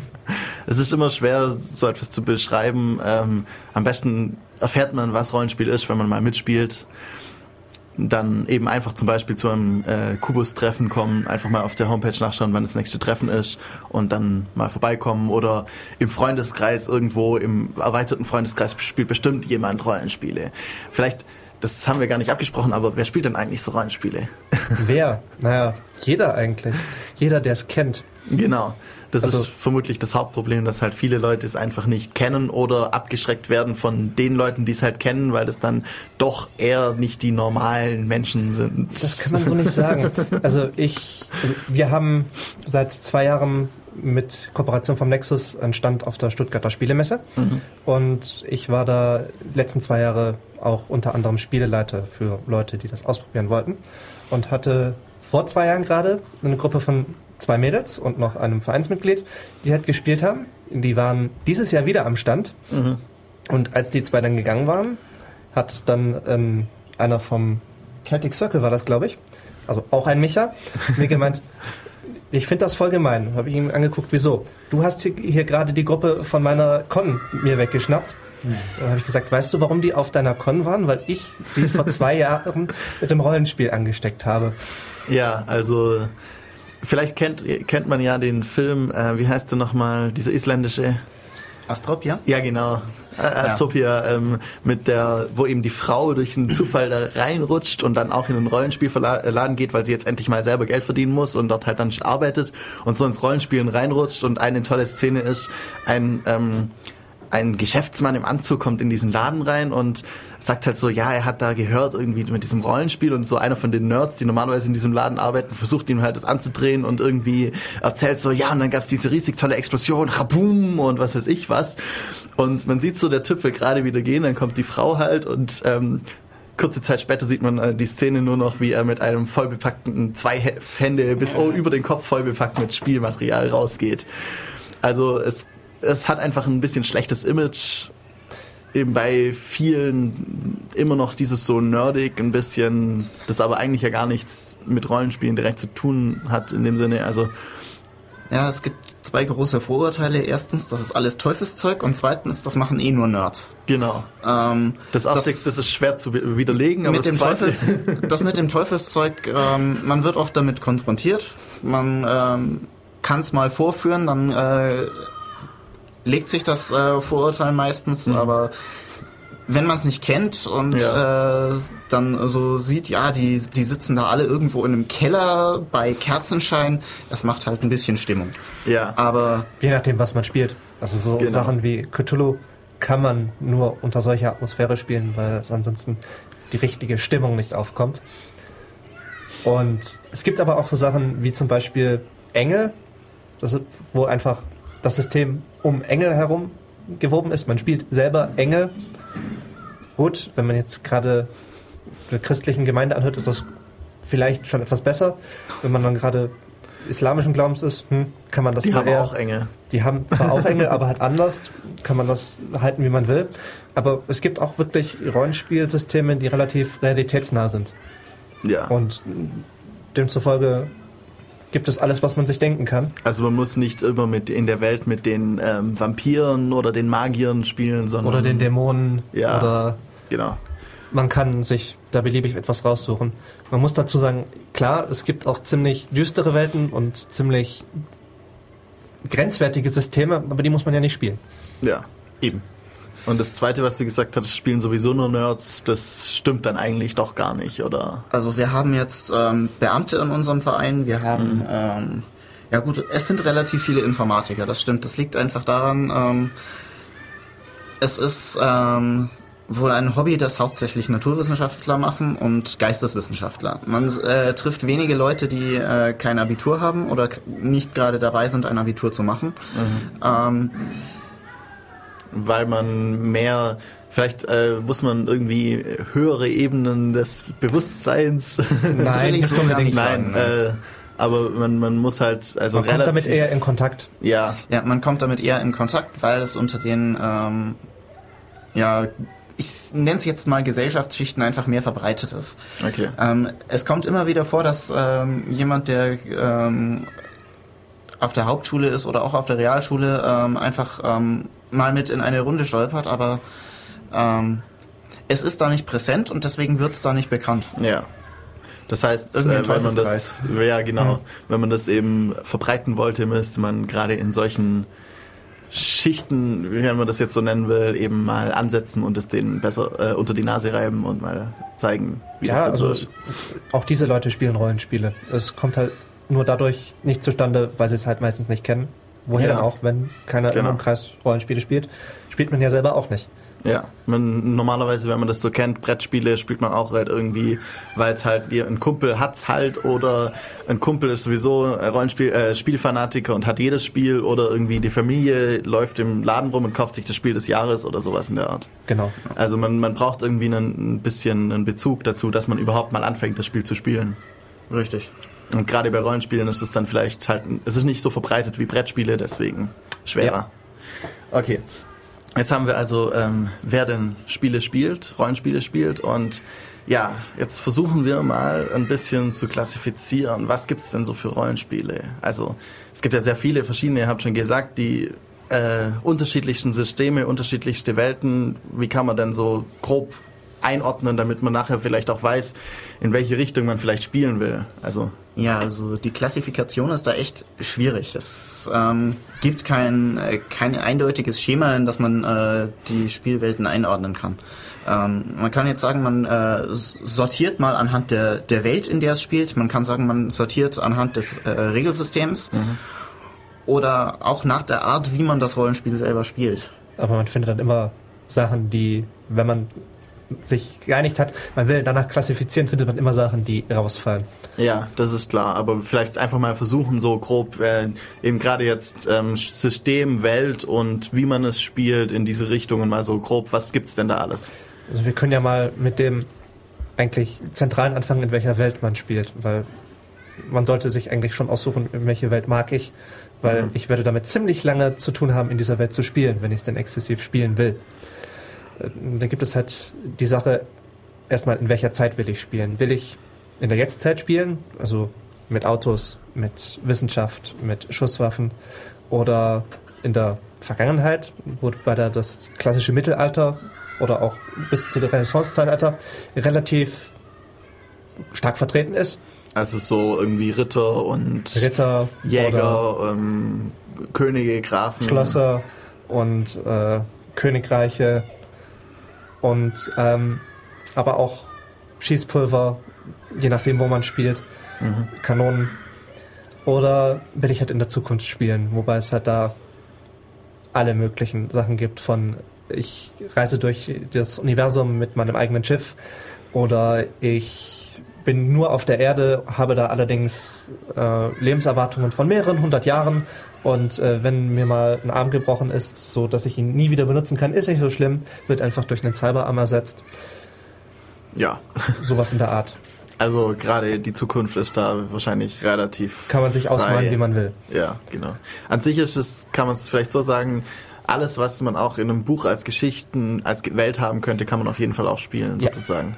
es ist immer schwer, so etwas zu beschreiben. Ähm, am besten erfährt man, was Rollenspiel ist, wenn man mal mitspielt. Dann eben einfach zum Beispiel zu einem äh, Kubus-Treffen kommen, einfach mal auf der Homepage nachschauen, wann das nächste Treffen ist und dann mal vorbeikommen oder im Freundeskreis irgendwo, im erweiterten Freundeskreis spielt bestimmt jemand Rollenspiele. Vielleicht das haben wir gar nicht abgesprochen, aber wer spielt denn eigentlich so Rollenspiele? Wer? Naja, jeder eigentlich. Jeder, der es kennt. Genau. Das also, ist vermutlich das Hauptproblem, dass halt viele Leute es einfach nicht kennen oder abgeschreckt werden von den Leuten, die es halt kennen, weil es dann doch eher nicht die normalen Menschen sind. Das kann man so nicht sagen. Also ich, also wir haben seit zwei Jahren mit Kooperation vom Nexus einen Stand auf der Stuttgarter Spielemesse mhm. und ich war da letzten zwei Jahre auch unter anderem Spieleleiter für Leute, die das ausprobieren wollten und hatte vor zwei Jahren gerade eine Gruppe von zwei Mädels und noch einem Vereinsmitglied, die halt gespielt haben. Die waren dieses Jahr wieder am Stand. Mhm. Und als die zwei dann gegangen waren, hat dann ähm, einer vom Celtic Circle war das, glaube ich, also auch ein Micha, mir gemeint, ich finde das voll gemein. Habe ich ihm angeguckt, wieso? Du hast hier, hier gerade die Gruppe von meiner Con mir weggeschnappt. Mhm. Dann habe ich gesagt, weißt du, warum die auf deiner Con waren? Weil ich sie vor zwei Jahren mit dem Rollenspiel angesteckt habe. Ja, also vielleicht kennt, kennt man ja den Film, äh, wie heißt der nochmal, dieser isländische Astropia? Ja, genau. Äh, Astropia, ja. ähm, mit der, wo eben die Frau durch einen Zufall da reinrutscht und dann auch in einen Rollenspielverladen geht, weil sie jetzt endlich mal selber Geld verdienen muss und dort halt dann nicht arbeitet und so ins Rollenspielen reinrutscht und eine tolle Szene ist, ein ähm, ein Geschäftsmann im Anzug kommt in diesen Laden rein und sagt halt so, ja, er hat da gehört irgendwie mit diesem Rollenspiel und so einer von den Nerds, die normalerweise in diesem Laden arbeiten, versucht ihm halt das anzudrehen und irgendwie erzählt so, ja, und dann gab's diese riesig tolle Explosion, Raboom und was weiß ich was. Und man sieht so, der Typ will gerade wieder gehen, dann kommt die Frau halt und ähm, kurze Zeit später sieht man äh, die Szene nur noch, wie er mit einem vollbepackten, zwei Hände bis über den Kopf vollbepackt mit Spielmaterial rausgeht. Also es es hat einfach ein bisschen schlechtes Image. Eben bei vielen immer noch dieses so nerdig, ein bisschen, das aber eigentlich ja gar nichts mit Rollenspielen direkt zu tun hat in dem Sinne. Also ja, es gibt zwei große Vorurteile. Erstens, das ist alles Teufelszeug und zweitens, das machen eh nur Nerds. Genau. Ähm, das, das, das ist schwer zu widerlegen, aber mit das, dem Teufels, das mit dem Teufelszeug, ähm, man wird oft damit konfrontiert. Man ähm, kann es mal vorführen, dann äh, legt sich das äh, Vorurteil meistens, mhm. aber wenn man es nicht kennt und ja. äh, dann so sieht, ja, die, die sitzen da alle irgendwo in einem Keller bei Kerzenschein, das macht halt ein bisschen Stimmung. Ja. Aber. Je nachdem, was man spielt. Also so genau. Sachen wie Cthulhu kann man nur unter solcher Atmosphäre spielen, weil ansonsten die richtige Stimmung nicht aufkommt. Und es gibt aber auch so Sachen wie zum Beispiel Engel, das, wo einfach das System um Engel herum gewoben ist. Man spielt selber Engel. Gut, wenn man jetzt gerade der christlichen Gemeinde anhört, ist das vielleicht schon etwas besser. Wenn man dann gerade islamischen Glaubens ist, hm, kann man das Die haben eher, auch Engel. Die haben zwar auch Engel, aber halt anders. Kann man das halten, wie man will. Aber es gibt auch wirklich Rollenspielsysteme, die relativ realitätsnah sind. Ja. Und demzufolge gibt es alles, was man sich denken kann. Also man muss nicht immer mit in der Welt mit den ähm, Vampiren oder den Magiern spielen, sondern oder den Dämonen ja, oder genau. Man kann sich da beliebig etwas raussuchen. Man muss dazu sagen, klar, es gibt auch ziemlich düstere Welten und ziemlich grenzwertige Systeme, aber die muss man ja nicht spielen. Ja, eben. Und das Zweite, was du gesagt hast, spielen sowieso nur Nerds, das stimmt dann eigentlich doch gar nicht, oder? Also wir haben jetzt ähm, Beamte in unserem Verein, wir haben, mhm. ähm, ja gut, es sind relativ viele Informatiker, das stimmt. Das liegt einfach daran, ähm, es ist ähm, wohl ein Hobby, das hauptsächlich Naturwissenschaftler machen und Geisteswissenschaftler. Man äh, trifft wenige Leute, die äh, kein Abitur haben oder nicht gerade dabei sind, ein Abitur zu machen. Mhm. Ähm, weil man mehr Vielleicht äh, muss man irgendwie höhere Ebenen des Bewusstseins. Nein, das will ich so gar nicht Nein, sagen. Äh, aber man, man muss halt also man kommt damit eher in Kontakt. Ja, ja, man kommt damit eher in Kontakt, weil es unter den ähm, ja ich nenne es jetzt mal Gesellschaftsschichten einfach mehr verbreitet ist. Okay. Ähm, es kommt immer wieder vor, dass ähm, jemand, der ähm, auf der Hauptschule ist oder auch auf der Realschule, ähm, einfach ähm, mal mit in eine Runde stolpert, aber ähm, es ist da nicht präsent und deswegen wird es da nicht bekannt. Ja. Das heißt, äh, wenn man das, ja genau, mhm. wenn man das eben verbreiten wollte, müsste man gerade in solchen Schichten, wie man das jetzt so nennen will, eben mal ansetzen und es denen besser äh, unter die Nase reiben und mal zeigen, wie ja, das dann also wird. Auch diese Leute spielen Rollenspiele. Es kommt halt nur dadurch nicht zustande, weil sie es halt meistens nicht kennen. Woher ja. dann auch, wenn keiner genau. im Kreis Rollenspiele spielt, spielt man ja selber auch nicht. Ja, man, normalerweise, wenn man das so kennt, Brettspiele spielt man auch halt irgendwie, weil es halt ein Kumpel hat's halt oder ein Kumpel ist sowieso Rollenspiel, äh, Spielfanatiker und hat jedes Spiel oder irgendwie die Familie läuft im Laden rum und kauft sich das Spiel des Jahres oder sowas in der Art. Genau. Also man, man braucht irgendwie einen, ein bisschen einen Bezug dazu, dass man überhaupt mal anfängt, das Spiel zu spielen. Richtig. Und gerade bei Rollenspielen ist es dann vielleicht halt, es ist nicht so verbreitet wie Brettspiele, deswegen schwerer. Ja. Okay. Jetzt haben wir also, ähm, wer denn Spiele spielt, Rollenspiele spielt und ja, jetzt versuchen wir mal ein bisschen zu klassifizieren. Was gibt's denn so für Rollenspiele? Also es gibt ja sehr viele verschiedene, ihr habt schon gesagt, die äh, unterschiedlichsten Systeme, unterschiedlichste Welten. Wie kann man denn so grob einordnen, damit man nachher vielleicht auch weiß, in welche Richtung man vielleicht spielen will? Also ja, also die Klassifikation ist da echt schwierig. Es ähm, gibt kein, äh, kein eindeutiges Schema, in das man äh, die Spielwelten einordnen kann. Ähm, man kann jetzt sagen, man äh, sortiert mal anhand der, der Welt, in der es spielt. Man kann sagen, man sortiert anhand des äh, Regelsystems. Mhm. Oder auch nach der Art, wie man das Rollenspiel selber spielt. Aber man findet dann immer Sachen, die, wenn man sich geeinigt hat, man will danach klassifizieren, findet man immer Sachen, die rausfallen. Ja, das ist klar. Aber vielleicht einfach mal versuchen, so grob äh, eben gerade jetzt ähm, System, Welt und wie man es spielt in diese Richtungen mal so grob. Was gibt's denn da alles? Also wir können ja mal mit dem eigentlich zentralen anfangen, in welcher Welt man spielt, weil man sollte sich eigentlich schon aussuchen, in welche Welt mag ich, weil mhm. ich werde damit ziemlich lange zu tun haben, in dieser Welt zu spielen, wenn ich es denn exzessiv spielen will. Äh, da gibt es halt die Sache, erstmal, in welcher Zeit will ich spielen? Will ich in der Jetztzeit spielen, also mit Autos, mit Wissenschaft, mit Schusswaffen oder in der Vergangenheit, wo bei der das klassische Mittelalter oder auch bis zu der Renaissance-Zeitalter relativ stark vertreten ist. Also so irgendwie Ritter und Ritter, Jäger, ähm, Könige, Grafen. Schlösser und äh, Königreiche und ähm, aber auch Schießpulver, je nachdem, wo man spielt, mhm. Kanonen. Oder will ich halt in der Zukunft spielen, wobei es halt da alle möglichen Sachen gibt von ich reise durch das Universum mit meinem eigenen Schiff oder ich bin nur auf der Erde, habe da allerdings äh, Lebenserwartungen von mehreren hundert Jahren und äh, wenn mir mal ein Arm gebrochen ist, so dass ich ihn nie wieder benutzen kann, ist nicht so schlimm, wird einfach durch einen Cyberarm ersetzt. Ja. Sowas in der Art. Also gerade die Zukunft ist da wahrscheinlich relativ. Kann man sich frei. ausmalen, wie man will. Ja, genau. An sich ist es, kann man es vielleicht so sagen, alles, was man auch in einem Buch als Geschichten, als Welt haben könnte, kann man auf jeden Fall auch spielen, ja. sozusagen.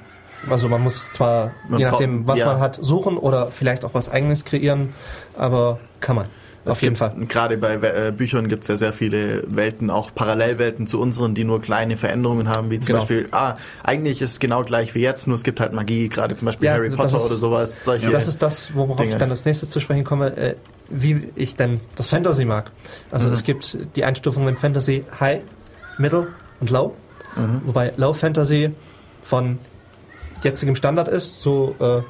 Also man muss zwar, man je nachdem, was ja. man hat, suchen oder vielleicht auch was eigenes kreieren, aber kann man. Auf jeden Fall. Gerade bei äh, Büchern gibt es ja sehr viele Welten, auch Parallelwelten zu unseren, die nur kleine Veränderungen haben, wie zum genau. Beispiel, ah, eigentlich ist es genau gleich wie jetzt, nur es gibt halt Magie, gerade zum Beispiel ja, Harry Potter ist, oder sowas. Solche das ist das, worauf Dinge. ich dann als nächstes zu sprechen komme, äh, wie ich denn das Fantasy mag. Also mhm. es gibt die Einstufungen im Fantasy High, Middle und Low. Mhm. Wobei Low Fantasy von jetzigem Standard ist, so äh,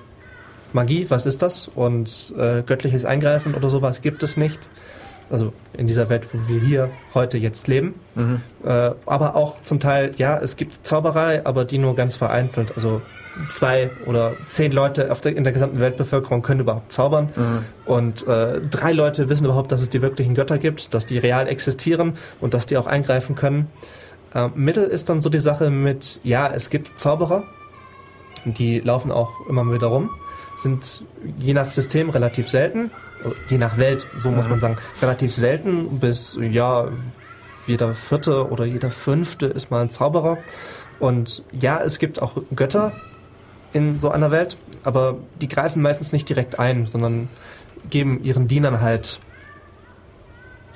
Magie, was ist das? Und äh, göttliches Eingreifen oder sowas gibt es nicht. Also in dieser Welt, wo wir hier heute jetzt leben. Mhm. Äh, aber auch zum Teil, ja, es gibt Zauberei, aber die nur ganz vereinzelt. Also zwei oder zehn Leute auf der, in der gesamten Weltbevölkerung können überhaupt zaubern. Mhm. Und äh, drei Leute wissen überhaupt, dass es die wirklichen Götter gibt, dass die real existieren und dass die auch eingreifen können. Äh, Mittel ist dann so die Sache mit, ja, es gibt Zauberer, die laufen auch immer wieder rum sind je nach System relativ selten, je nach Welt, so muss man sagen, relativ selten, bis ja, jeder vierte oder jeder fünfte ist mal ein Zauberer. Und ja, es gibt auch Götter in so einer Welt, aber die greifen meistens nicht direkt ein, sondern geben ihren Dienern halt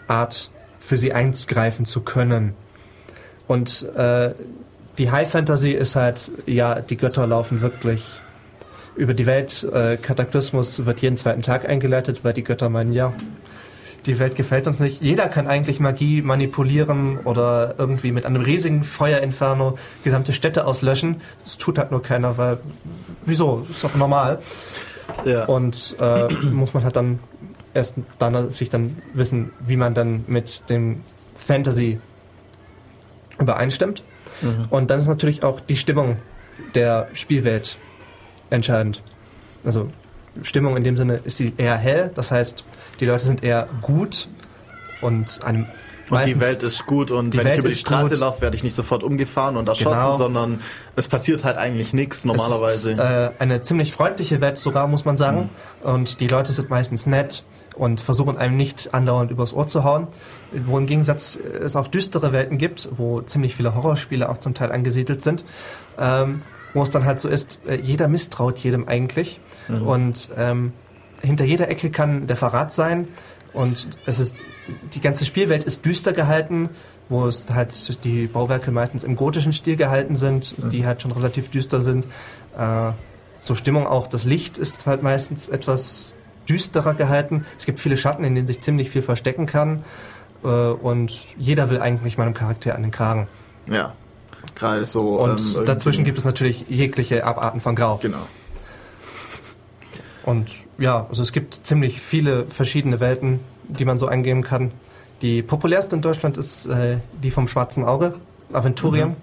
Art, für sie eingreifen zu können. Und äh, die High Fantasy ist halt, ja, die Götter laufen wirklich über die Welt. Äh, Kataklysmus wird jeden zweiten Tag eingeleitet, weil die Götter meinen, ja, die Welt gefällt uns nicht. Jeder kann eigentlich Magie manipulieren oder irgendwie mit einem riesigen Feuerinferno gesamte Städte auslöschen. Das tut halt nur keiner, weil wieso? Ist doch normal. Ja. Und äh, muss man halt dann erst dann sich dann wissen, wie man dann mit dem Fantasy übereinstimmt. Mhm. Und dann ist natürlich auch die Stimmung der Spielwelt entscheidend. Also Stimmung in dem Sinne ist sie eher hell, das heißt, die Leute sind eher gut und einem und die Welt ist gut und wenn Welt ich über die Straße gut. laufe, werde ich nicht sofort umgefahren und erschossen, genau. sondern es passiert halt eigentlich nichts normalerweise. Es ist, äh, eine ziemlich freundliche Welt sogar, muss man sagen. Mhm. Und die Leute sind meistens nett und versuchen einem nicht andauernd übers Ohr zu hauen. Wo im Gegensatz es auch düstere Welten gibt, wo ziemlich viele Horrorspiele auch zum Teil angesiedelt sind. Ähm, wo es dann halt so ist, äh, jeder misstraut jedem eigentlich. Mhm. Und ähm, hinter jeder Ecke kann der Verrat sein. Und es ist die ganze Spielwelt ist düster gehalten, wo es halt die Bauwerke meistens im gotischen Stil gehalten sind, die halt schon relativ düster sind. Äh, zur Stimmung auch, das Licht ist halt meistens etwas düsterer gehalten. Es gibt viele Schatten, in denen sich ziemlich viel verstecken kann. Äh, und jeder will eigentlich meinem Charakter an den Kragen. Ja, gerade so. Und ähm, dazwischen gibt es natürlich jegliche Abarten von Grau. Genau. Und ja, also es gibt ziemlich viele verschiedene Welten, die man so eingeben kann. Die populärste in Deutschland ist äh, die vom Schwarzen Auge, Aventurium. Mhm.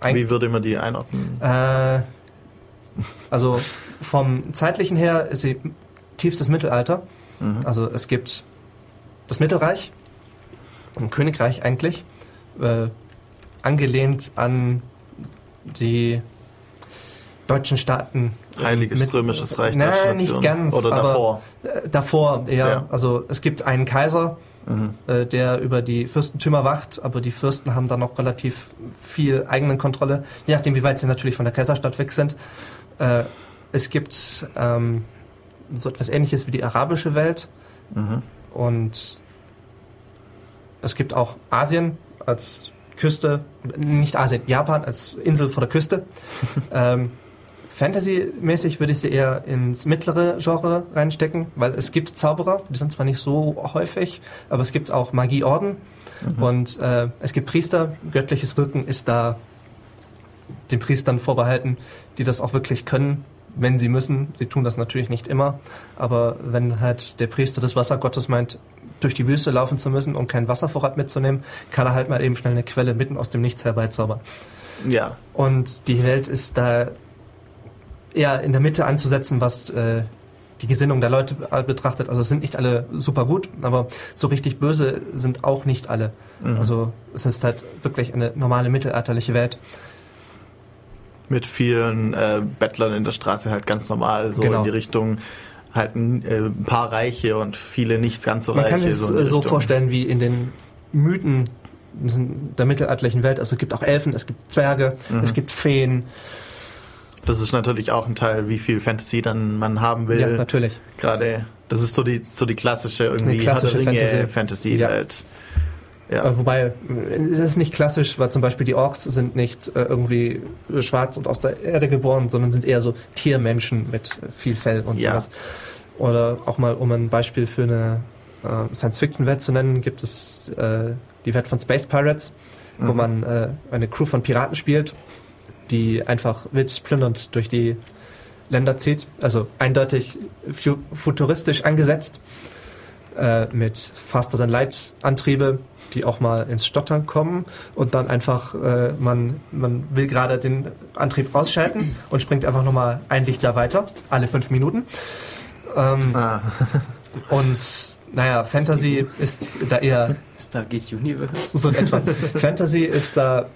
Ein Wie würde man die einordnen? Äh, also vom zeitlichen her ist sie tiefstes Mittelalter. Mhm. Also es gibt das Mittelreich, ein Königreich eigentlich, äh, angelehnt an die deutschen Staaten. Heiliges mit, Römisches Reich. Nein, nicht ganz. Oder davor. Äh, davor, ja. ja. Also es gibt einen Kaiser, mhm. äh, der über die Fürstentümer wacht, aber die Fürsten haben da noch relativ viel eigenen Kontrolle, je nachdem, wie weit sie natürlich von der Kaiserstadt weg sind. Äh, es gibt ähm, so etwas ähnliches wie die arabische Welt. Mhm. Und es gibt auch Asien als Küste, nicht Asien, Japan als Insel vor der Küste. ähm, Fantasy-mäßig würde ich sie eher ins mittlere Genre reinstecken, weil es gibt Zauberer, die sind zwar nicht so häufig, aber es gibt auch Magieorden mhm. und äh, es gibt Priester. Göttliches Wirken ist da den Priestern vorbehalten, die das auch wirklich können wenn sie müssen. Sie tun das natürlich nicht immer, aber wenn halt der Priester des Wassergottes meint, durch die Wüste laufen zu müssen und keinen Wasservorrat mitzunehmen, kann er halt mal eben schnell eine Quelle mitten aus dem Nichts herbeizaubern. Ja. Und die Welt ist da eher in der Mitte anzusetzen, was äh, die Gesinnung der Leute betrachtet. Also es sind nicht alle super gut, aber so richtig böse sind auch nicht alle. Mhm. Also es ist halt wirklich eine normale mittelalterliche Welt mit vielen äh, Bettlern in der Straße halt ganz normal so genau. in die Richtung halt ein, äh, ein, paar Reiche und viele nicht ganz so Man Reiche. Man kann es so, so vorstellen wie in den Mythen der mittelalterlichen Welt. Also es gibt auch Elfen, es gibt Zwerge, mhm. es gibt Feen. Das ist natürlich auch ein Teil, wie viel Fantasy dann man haben will. Ja, natürlich. Gerade, das ist so die, so die klassische irgendwie klassische Fantasy-Welt. Fantasy ja. Ja. Äh, wobei, es ist nicht klassisch, weil zum Beispiel die Orks sind nicht äh, irgendwie schwarz und aus der Erde geboren, sondern sind eher so Tiermenschen mit viel Fell und ja. sowas. Oder auch mal, um ein Beispiel für eine äh, Science-Fiction-Welt zu nennen, gibt es äh, die Welt von Space Pirates, mhm. wo man äh, eine Crew von Piraten spielt, die einfach wild plündernd durch die Länder zieht. Also eindeutig futuristisch angesetzt, äh, mit Faster-than-Light-Antriebe, die auch mal ins Stottern kommen und dann einfach, äh, man, man will gerade den Antrieb ausschalten und springt einfach nochmal ein Lichtjahr weiter, alle fünf Minuten. Ähm, ah. und naja, Fantasy ist da eher. Stargate Universe. So in etwa. Fantasy ist da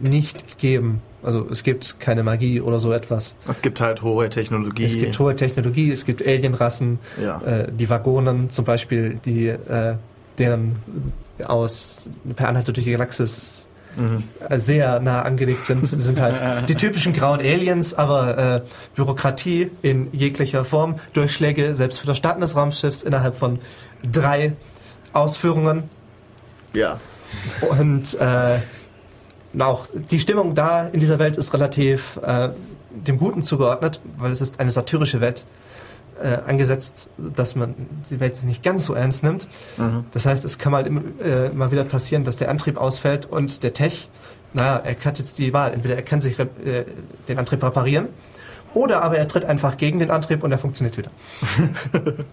nicht gegeben. Also es gibt keine Magie oder so etwas. Es gibt halt hohe Technologie. Es gibt hohe Technologie, es gibt Alienrassen, ja. äh, die Vagonen zum Beispiel, die äh, deren aus Per Anhalter durch die Galaxis mhm. sehr nah angelegt sind. Sie sind halt die typischen grauen Aliens, aber äh, Bürokratie in jeglicher Form, Durchschläge, selbst für das Starten des Raumschiffs innerhalb von drei Ausführungen. Ja. Und äh, auch die Stimmung da in dieser Welt ist relativ äh, dem Guten zugeordnet, weil es ist eine satirische Welt äh, angesetzt, dass man die Welt nicht ganz so ernst nimmt. Mhm. Das heißt, es kann mal äh, mal wieder passieren, dass der Antrieb ausfällt und der Tech, naja, er hat jetzt die Wahl. Entweder er kann sich äh, den Antrieb reparieren oder aber er tritt einfach gegen den Antrieb und er funktioniert wieder.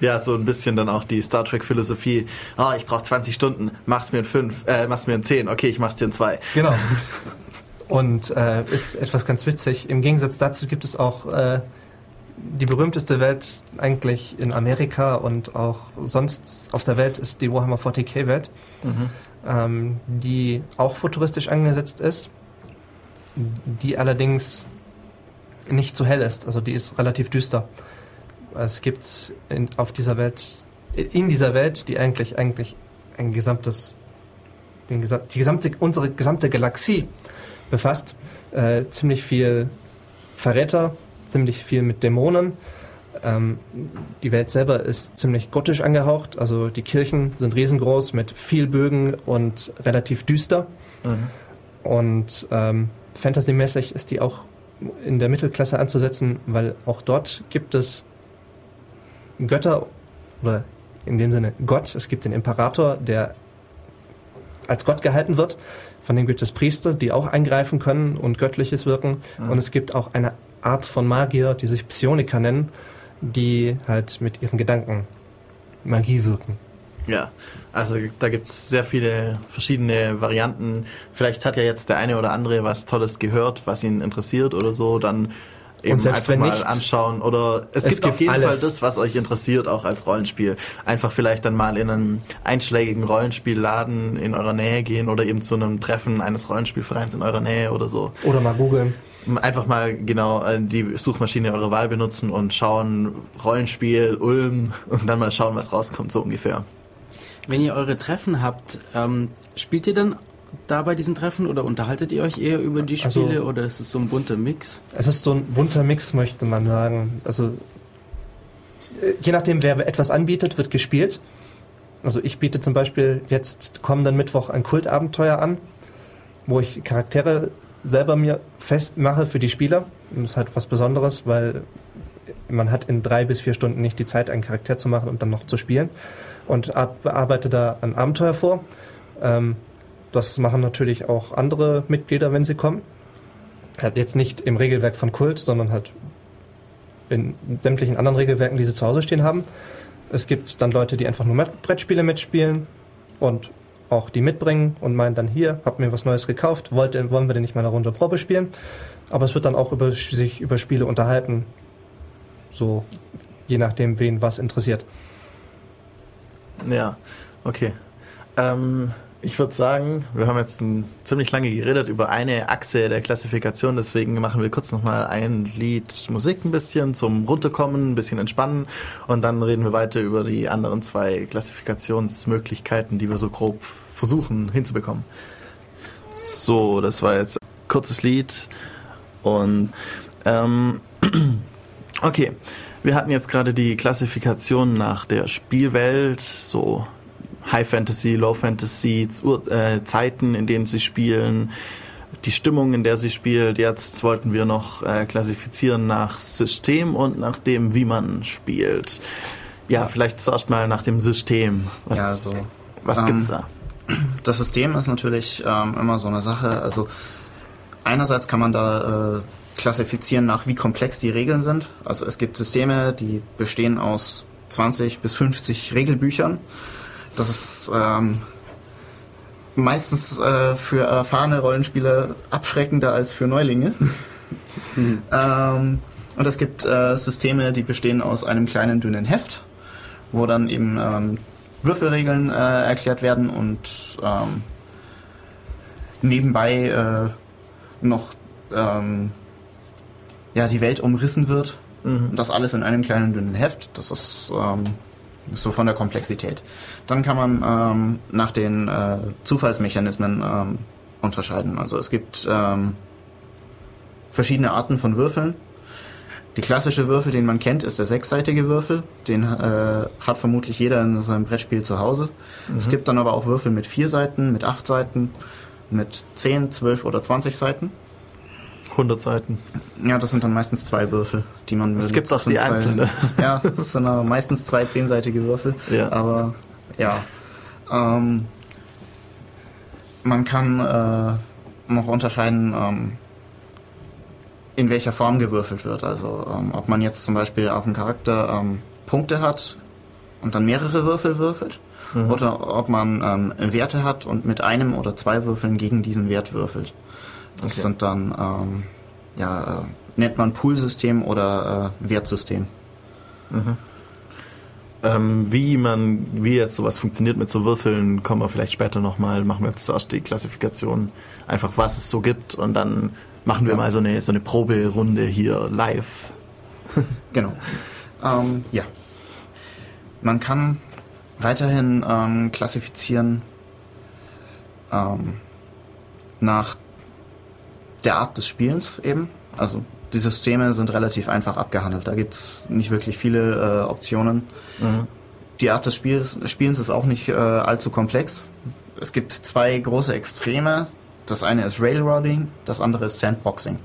ja, so ein bisschen dann auch die Star Trek Philosophie. Ah, oh, ich brauche 20 Stunden, mach's mir in 5, äh, mach's mir in 10, okay, ich mach's dir in 2. Genau. Und äh, ist etwas ganz witzig. Im Gegensatz dazu gibt es auch äh, die berühmteste Welt eigentlich in Amerika und auch sonst auf der Welt ist die Warhammer 40k Welt, mhm. ähm, die auch futuristisch angesetzt ist, die allerdings nicht so hell ist. Also die ist relativ düster. Es gibt in, auf dieser Welt, in dieser Welt, die eigentlich eigentlich ein gesamtes, den, die gesamte, unsere gesamte Galaxie befasst, äh, ziemlich viel Verräter, ziemlich viel mit Dämonen, Ähm, die Welt selber ist ziemlich gotisch angehaucht. Also die Kirchen sind riesengroß mit viel Bögen und relativ düster. Mhm. Und ähm, fantasymäßig ist die auch in der Mittelklasse anzusetzen, weil auch dort gibt es Götter oder in dem Sinne Gott. Es gibt den Imperator, der als Gott gehalten wird. Von dem gibt es Priester, die auch eingreifen können und Göttliches wirken. Mhm. Und es gibt auch eine Art von Magier, die sich Psioniker nennen, die halt mit ihren Gedanken Magie wirken. Ja, also da gibt es sehr viele verschiedene Varianten. Vielleicht hat ja jetzt der eine oder andere was Tolles gehört, was ihn interessiert oder so, dann eben einfach mal nicht, anschauen. Oder es, es gibt, gibt, auf jeden alles. Fall das, was euch interessiert, auch als Rollenspiel. Einfach vielleicht dann mal in einen einschlägigen Rollenspielladen in eurer Nähe gehen oder eben zu einem Treffen eines Rollenspielvereins in eurer Nähe oder so. Oder mal googeln einfach mal genau äh, die Suchmaschine eurer Wahl benutzen und schauen Rollenspiel Ulm und dann mal schauen, was rauskommt, so ungefähr. Wenn ihr eure Treffen habt, ähm, spielt ihr dann da bei diesen Treffen oder unterhaltet ihr euch eher über die also Spiele also, oder ist es so ein bunter Mix? Es ist so ein bunter Mix, möchte man sagen. Also äh, je nachdem, wer etwas anbietet, wird gespielt. Also ich biete zum Beispiel jetzt kommenden Mittwoch ein Kultabenteuer an, wo ich Charaktere selber mir festmache für die Spieler. Das ist halt was Besonderes, weil man hat in drei bis vier Stunden nicht die Zeit, einen Charakter zu machen und dann noch zu spielen. Und arbeite da ein Abenteuer vor. Ähm, das machen natürlich auch andere Mitglieder, wenn sie kommen. Halt jetzt nicht im Regelwerk von Kult, sondern halt in sämtlichen anderen Regelwerken, die sie zu Hause stehen haben. Es gibt dann Leute, die einfach nur Brettspiele mitspielen und auch die mitbringen und meinen dann hier, hab mir was Neues gekauft, wollt, wollen wir denn nicht mal eine Runde Probe spielen? Aber es wird dann auch über, sich über Spiele unterhalten, so je nachdem, wen was interessiert. Ja, okay. Ähm, ich würde sagen, wir haben jetzt ein, ziemlich lange geredet über eine Achse der Klassifikation, deswegen machen wir kurz nochmal ein Lied Musik ein bisschen zum Runterkommen, ein bisschen entspannen und dann reden wir weiter über die anderen zwei Klassifikationsmöglichkeiten, die wir so grob versuchen hinzubekommen. So, das war jetzt ein kurzes Lied und ähm, okay. Wir hatten jetzt gerade die Klassifikation nach der Spielwelt, so High Fantasy, Low Fantasy, äh, Zeiten, in denen sie spielen, die Stimmung, in der sie spielt. Jetzt wollten wir noch äh, klassifizieren nach System und nach dem, wie man spielt. Ja, vielleicht zuerst mal nach dem System. Was, ja, so, was ähm, gibt's da? Das System ist natürlich ähm, immer so eine Sache. Also einerseits kann man da äh, klassifizieren nach, wie komplex die Regeln sind. Also es gibt Systeme, die bestehen aus 20 bis 50 Regelbüchern. Das ist ähm, meistens äh, für erfahrene Rollenspieler abschreckender als für Neulinge. Mhm. ähm, und es gibt äh, Systeme, die bestehen aus einem kleinen, dünnen Heft, wo dann eben ähm, Würfelregeln äh, erklärt werden und ähm, nebenbei äh, noch ähm, ja, die Welt umrissen wird. Mhm. Und das alles in einem kleinen, dünnen Heft. Das ist ähm, so von der Komplexität. Dann kann man ähm, nach den äh, Zufallsmechanismen ähm, unterscheiden. Also es gibt ähm, verschiedene Arten von Würfeln. Die klassische Würfel, den man kennt, ist der sechsseitige Würfel. Den äh, hat vermutlich jeder in seinem Brettspiel zu Hause. Mhm. Es gibt dann aber auch Würfel mit vier Seiten, mit acht Seiten, mit zehn, zwölf oder zwanzig Seiten. 100 Seiten. Ja, das sind dann meistens zwei Würfel, die man Es gibt auch die einzelnen. Ja, das sind aber meistens zwei zehnseitige Würfel. Ja. Aber ja. Ähm, man kann äh, noch unterscheiden, ähm, in welcher Form gewürfelt wird. Also ähm, ob man jetzt zum Beispiel auf dem Charakter ähm, Punkte hat und dann mehrere Würfel würfelt. Mhm. Oder ob man ähm, Werte hat und mit einem oder zwei Würfeln gegen diesen Wert würfelt. Das okay. sind dann, ähm, ja, äh, nennt man Poolsystem oder äh, Wertsystem. Mhm. Ähm, wie man, wie jetzt sowas funktioniert mit so Würfeln, kommen wir vielleicht später nochmal, machen wir jetzt zuerst die Klassifikation, einfach was es so gibt und dann machen wir ja. mal so eine, so eine Proberunde hier live. genau. Ähm, ja. Man kann weiterhin ähm, klassifizieren ähm, nach der Art des Spielens eben. Also die Systeme sind relativ einfach abgehandelt. Da gibt's nicht wirklich viele äh, Optionen. Mhm. Die Art des Spiels, Spielens ist auch nicht äh, allzu komplex. Es gibt zwei große Extreme. Das eine ist Railroading, das andere ist Sandboxing.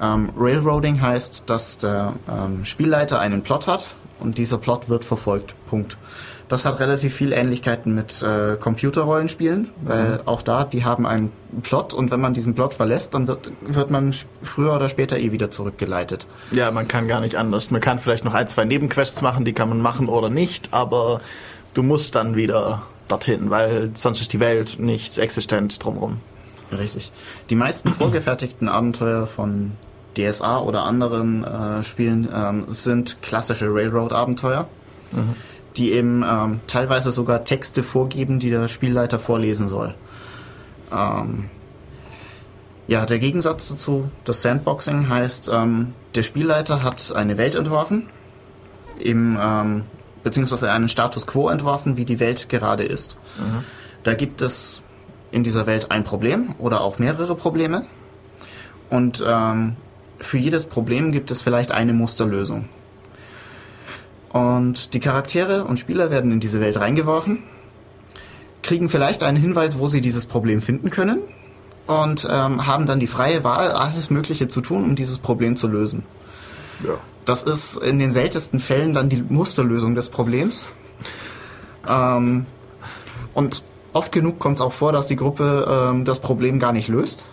Ähm, Railroading heißt, dass der ähm, Spielleiter einen Plot hat und dieser Plot wird verfolgt. Punkt. Das hat relativ viel Ähnlichkeiten mit äh, Computerrollenspielen, weil mhm. auch da, die haben einen Plot und wenn man diesen Plot verlässt, dann wird, wird man früher oder später eh wieder zurückgeleitet. Ja, man kann gar nicht anders. Man kann vielleicht noch ein, zwei Nebenquests machen, die kann man machen oder nicht, aber du musst dann wieder dorthin, weil sonst ist die Welt nicht existent drumherum. Richtig. Die meisten vorgefertigten Abenteuer von DSA oder anderen äh, Spielen ähm, sind klassische Railroad-Abenteuer. Mhm die eben ähm, teilweise sogar Texte vorgeben, die der Spielleiter vorlesen soll. Ähm, ja, der Gegensatz dazu, das Sandboxing heißt, ähm, der Spielleiter hat eine Welt entworfen, eben, ähm, beziehungsweise einen Status quo entworfen, wie die Welt gerade ist. Mhm. Da gibt es in dieser Welt ein Problem oder auch mehrere Probleme. Und ähm, für jedes Problem gibt es vielleicht eine Musterlösung. Und die Charaktere und Spieler werden in diese Welt reingeworfen, kriegen vielleicht einen Hinweis, wo sie dieses Problem finden können und ähm, haben dann die freie Wahl, alles Mögliche zu tun, um dieses Problem zu lösen. Ja. Das ist in den seltensten Fällen dann die Musterlösung des Problems. Ähm, und oft genug kommt es auch vor, dass die Gruppe ähm, das Problem gar nicht löst.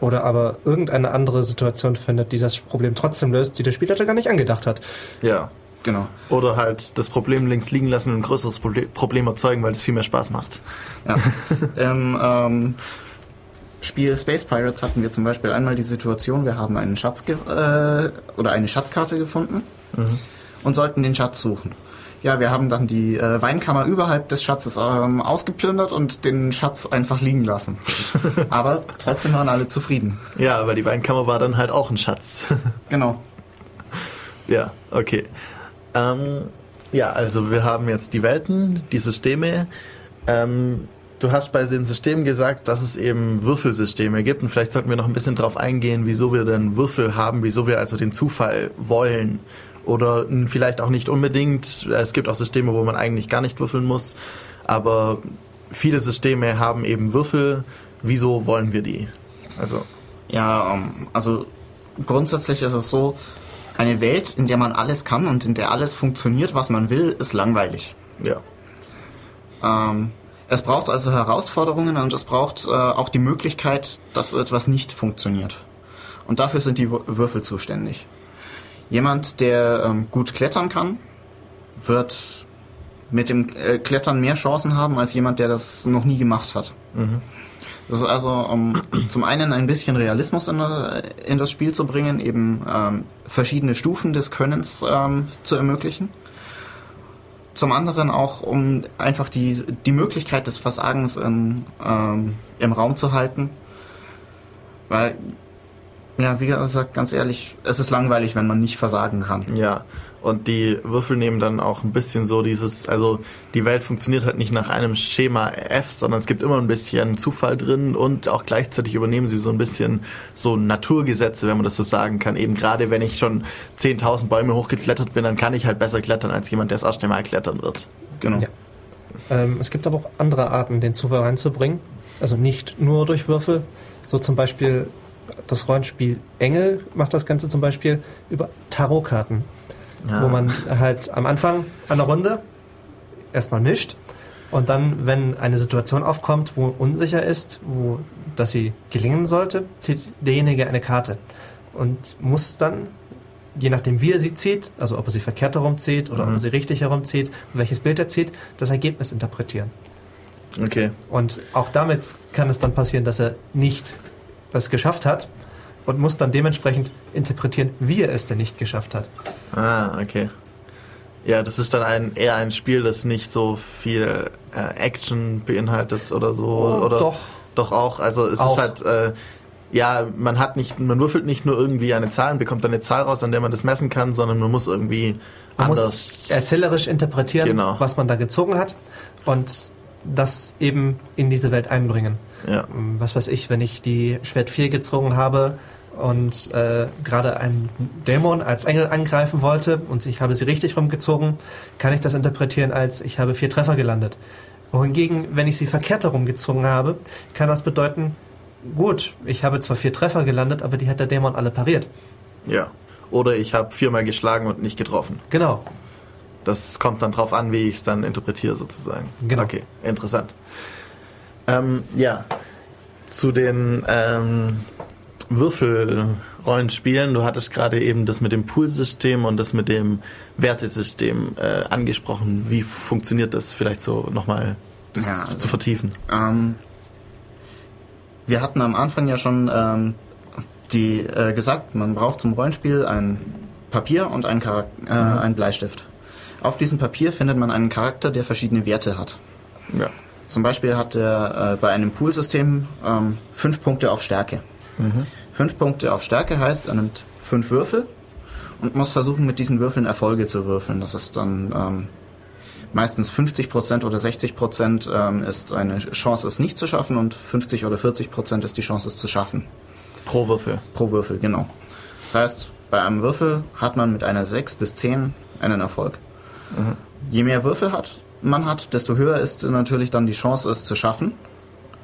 Oder aber irgendeine andere Situation findet, die das Problem trotzdem löst, die der Spieler gar nicht angedacht hat. Ja. Genau. Oder halt das Problem links liegen lassen und ein größeres Problem erzeugen, weil es viel mehr Spaß macht. Ja. Im ähm, Spiel Space Pirates hatten wir zum Beispiel einmal die Situation, wir haben einen Schatz äh, oder eine Schatzkarte gefunden mhm. und sollten den Schatz suchen. Ja, wir haben dann die äh, Weinkammer überhalb des Schatzes ähm, ausgeplündert und den Schatz einfach liegen lassen. aber trotzdem waren alle zufrieden. Ja, aber die Weinkammer war dann halt auch ein Schatz. genau. Ja, okay. Ähm, ja, also wir haben jetzt die Welten, die Systeme. Ähm, du hast bei den Systemen gesagt, dass es eben Würfelsysteme gibt und vielleicht sollten wir noch ein bisschen darauf eingehen, wieso wir denn Würfel haben, wieso wir also den Zufall wollen oder vielleicht auch nicht unbedingt. Es gibt auch Systeme, wo man eigentlich gar nicht würfeln muss, aber viele Systeme haben eben Würfel. Wieso wollen wir die? Also ja, ähm, also grundsätzlich ist es so, eine Welt, in der man alles kann und in der alles funktioniert, was man will, ist langweilig. Ja. Ähm, es braucht also Herausforderungen und es braucht äh, auch die Möglichkeit, dass etwas nicht funktioniert. Und dafür sind die Würfel zuständig. Jemand, der ähm, gut klettern kann, wird mit dem äh, Klettern mehr Chancen haben als jemand, der das noch nie gemacht hat. Mhm. Das ist also, um zum einen ein bisschen Realismus in, in das Spiel zu bringen, eben ähm, verschiedene Stufen des Könnens ähm, zu ermöglichen. Zum anderen auch, um einfach die, die Möglichkeit des Versagens in, ähm, im Raum zu halten. Weil, ja, wie gesagt, ganz ehrlich, es ist langweilig, wenn man nicht versagen kann. Ja, und die Würfel nehmen dann auch ein bisschen so dieses, also die Welt funktioniert halt nicht nach einem Schema F, sondern es gibt immer ein bisschen Zufall drin und auch gleichzeitig übernehmen sie so ein bisschen so Naturgesetze, wenn man das so sagen kann. Eben gerade wenn ich schon 10.000 Bäume hochgeklettert bin, dann kann ich halt besser klettern als jemand, der das erste Mal klettern wird. Genau. Ja. Ähm, es gibt aber auch andere Arten, den Zufall reinzubringen. Also nicht nur durch Würfel, so zum Beispiel das Rollenspiel Engel macht das Ganze zum Beispiel über Tarotkarten ja. wo man halt am Anfang einer Runde erstmal mischt und dann, wenn eine Situation aufkommt, wo unsicher ist, wo dass sie gelingen sollte, zieht derjenige eine Karte und muss dann, je nachdem wie er sie zieht, also ob er sie verkehrt herumzieht oder mhm. ob er sie richtig herumzieht und welches Bild er zieht, das Ergebnis interpretieren. Okay. Und auch damit kann es dann passieren, dass er nicht das geschafft hat, und muss dann dementsprechend interpretieren, wie er es denn nicht geschafft hat. Ah, okay. Ja, das ist dann ein, eher ein Spiel, das nicht so viel äh, Action beinhaltet oder so. Oh, oder doch. Doch auch. Also es auch. ist halt, äh, ja, man hat nicht, man würfelt nicht nur irgendwie eine Zahl und bekommt eine Zahl raus, an der man das messen kann, sondern man muss irgendwie man anders muss erzählerisch interpretieren, genau. was man da gezogen hat und das eben in diese Welt einbringen. Ja. Was weiß ich, wenn ich die Schwert 4 gezogen habe, und äh, gerade einen Dämon als Engel angreifen wollte und ich habe sie richtig rumgezogen, kann ich das interpretieren als ich habe vier Treffer gelandet. Wohingegen, wenn ich sie verkehrt herumgezogen habe, kann das bedeuten, gut, ich habe zwar vier Treffer gelandet, aber die hat der Dämon alle pariert. Ja. Oder ich habe viermal geschlagen und nicht getroffen. Genau. Das kommt dann drauf an, wie ich es dann interpretiere sozusagen. Genau. Okay, interessant. Ähm, ja, zu den ähm, Würfelrollenspielen. Du hattest gerade eben das mit dem Poolsystem und das mit dem Wertesystem äh, angesprochen. Wie funktioniert das vielleicht so nochmal Ja, also- zu vertiefen? Ähm, wir hatten am Anfang ja schon ähm, die äh, gesagt, man braucht zum Rollenspiel ein Papier und ein, Charak äh, einen Bleistift. Auf diesem Papier findet man einen Charakter, der verschiedene Werte hat. Ja. Zum Beispiel hat er äh, bei einem Poolsystem ähm, fünf Punkte auf Stärke. Fünf Punkte auf Stärke heißt, er nimmt fünf Würfel und muss versuchen, mit diesen Würfeln Erfolge zu würfeln. Das ist dann ähm, meistens 50% oder 60% ähm, ist eine Chance, es nicht zu schaffen und 50 oder 40% ist die Chance, es zu schaffen. Pro Würfel. Pro Würfel, genau. Das heißt, bei einem Würfel hat man mit einer 6 bis 10 einen Erfolg. Je mehr Würfel hat, man hat, desto höher ist natürlich dann die Chance, es zu schaffen,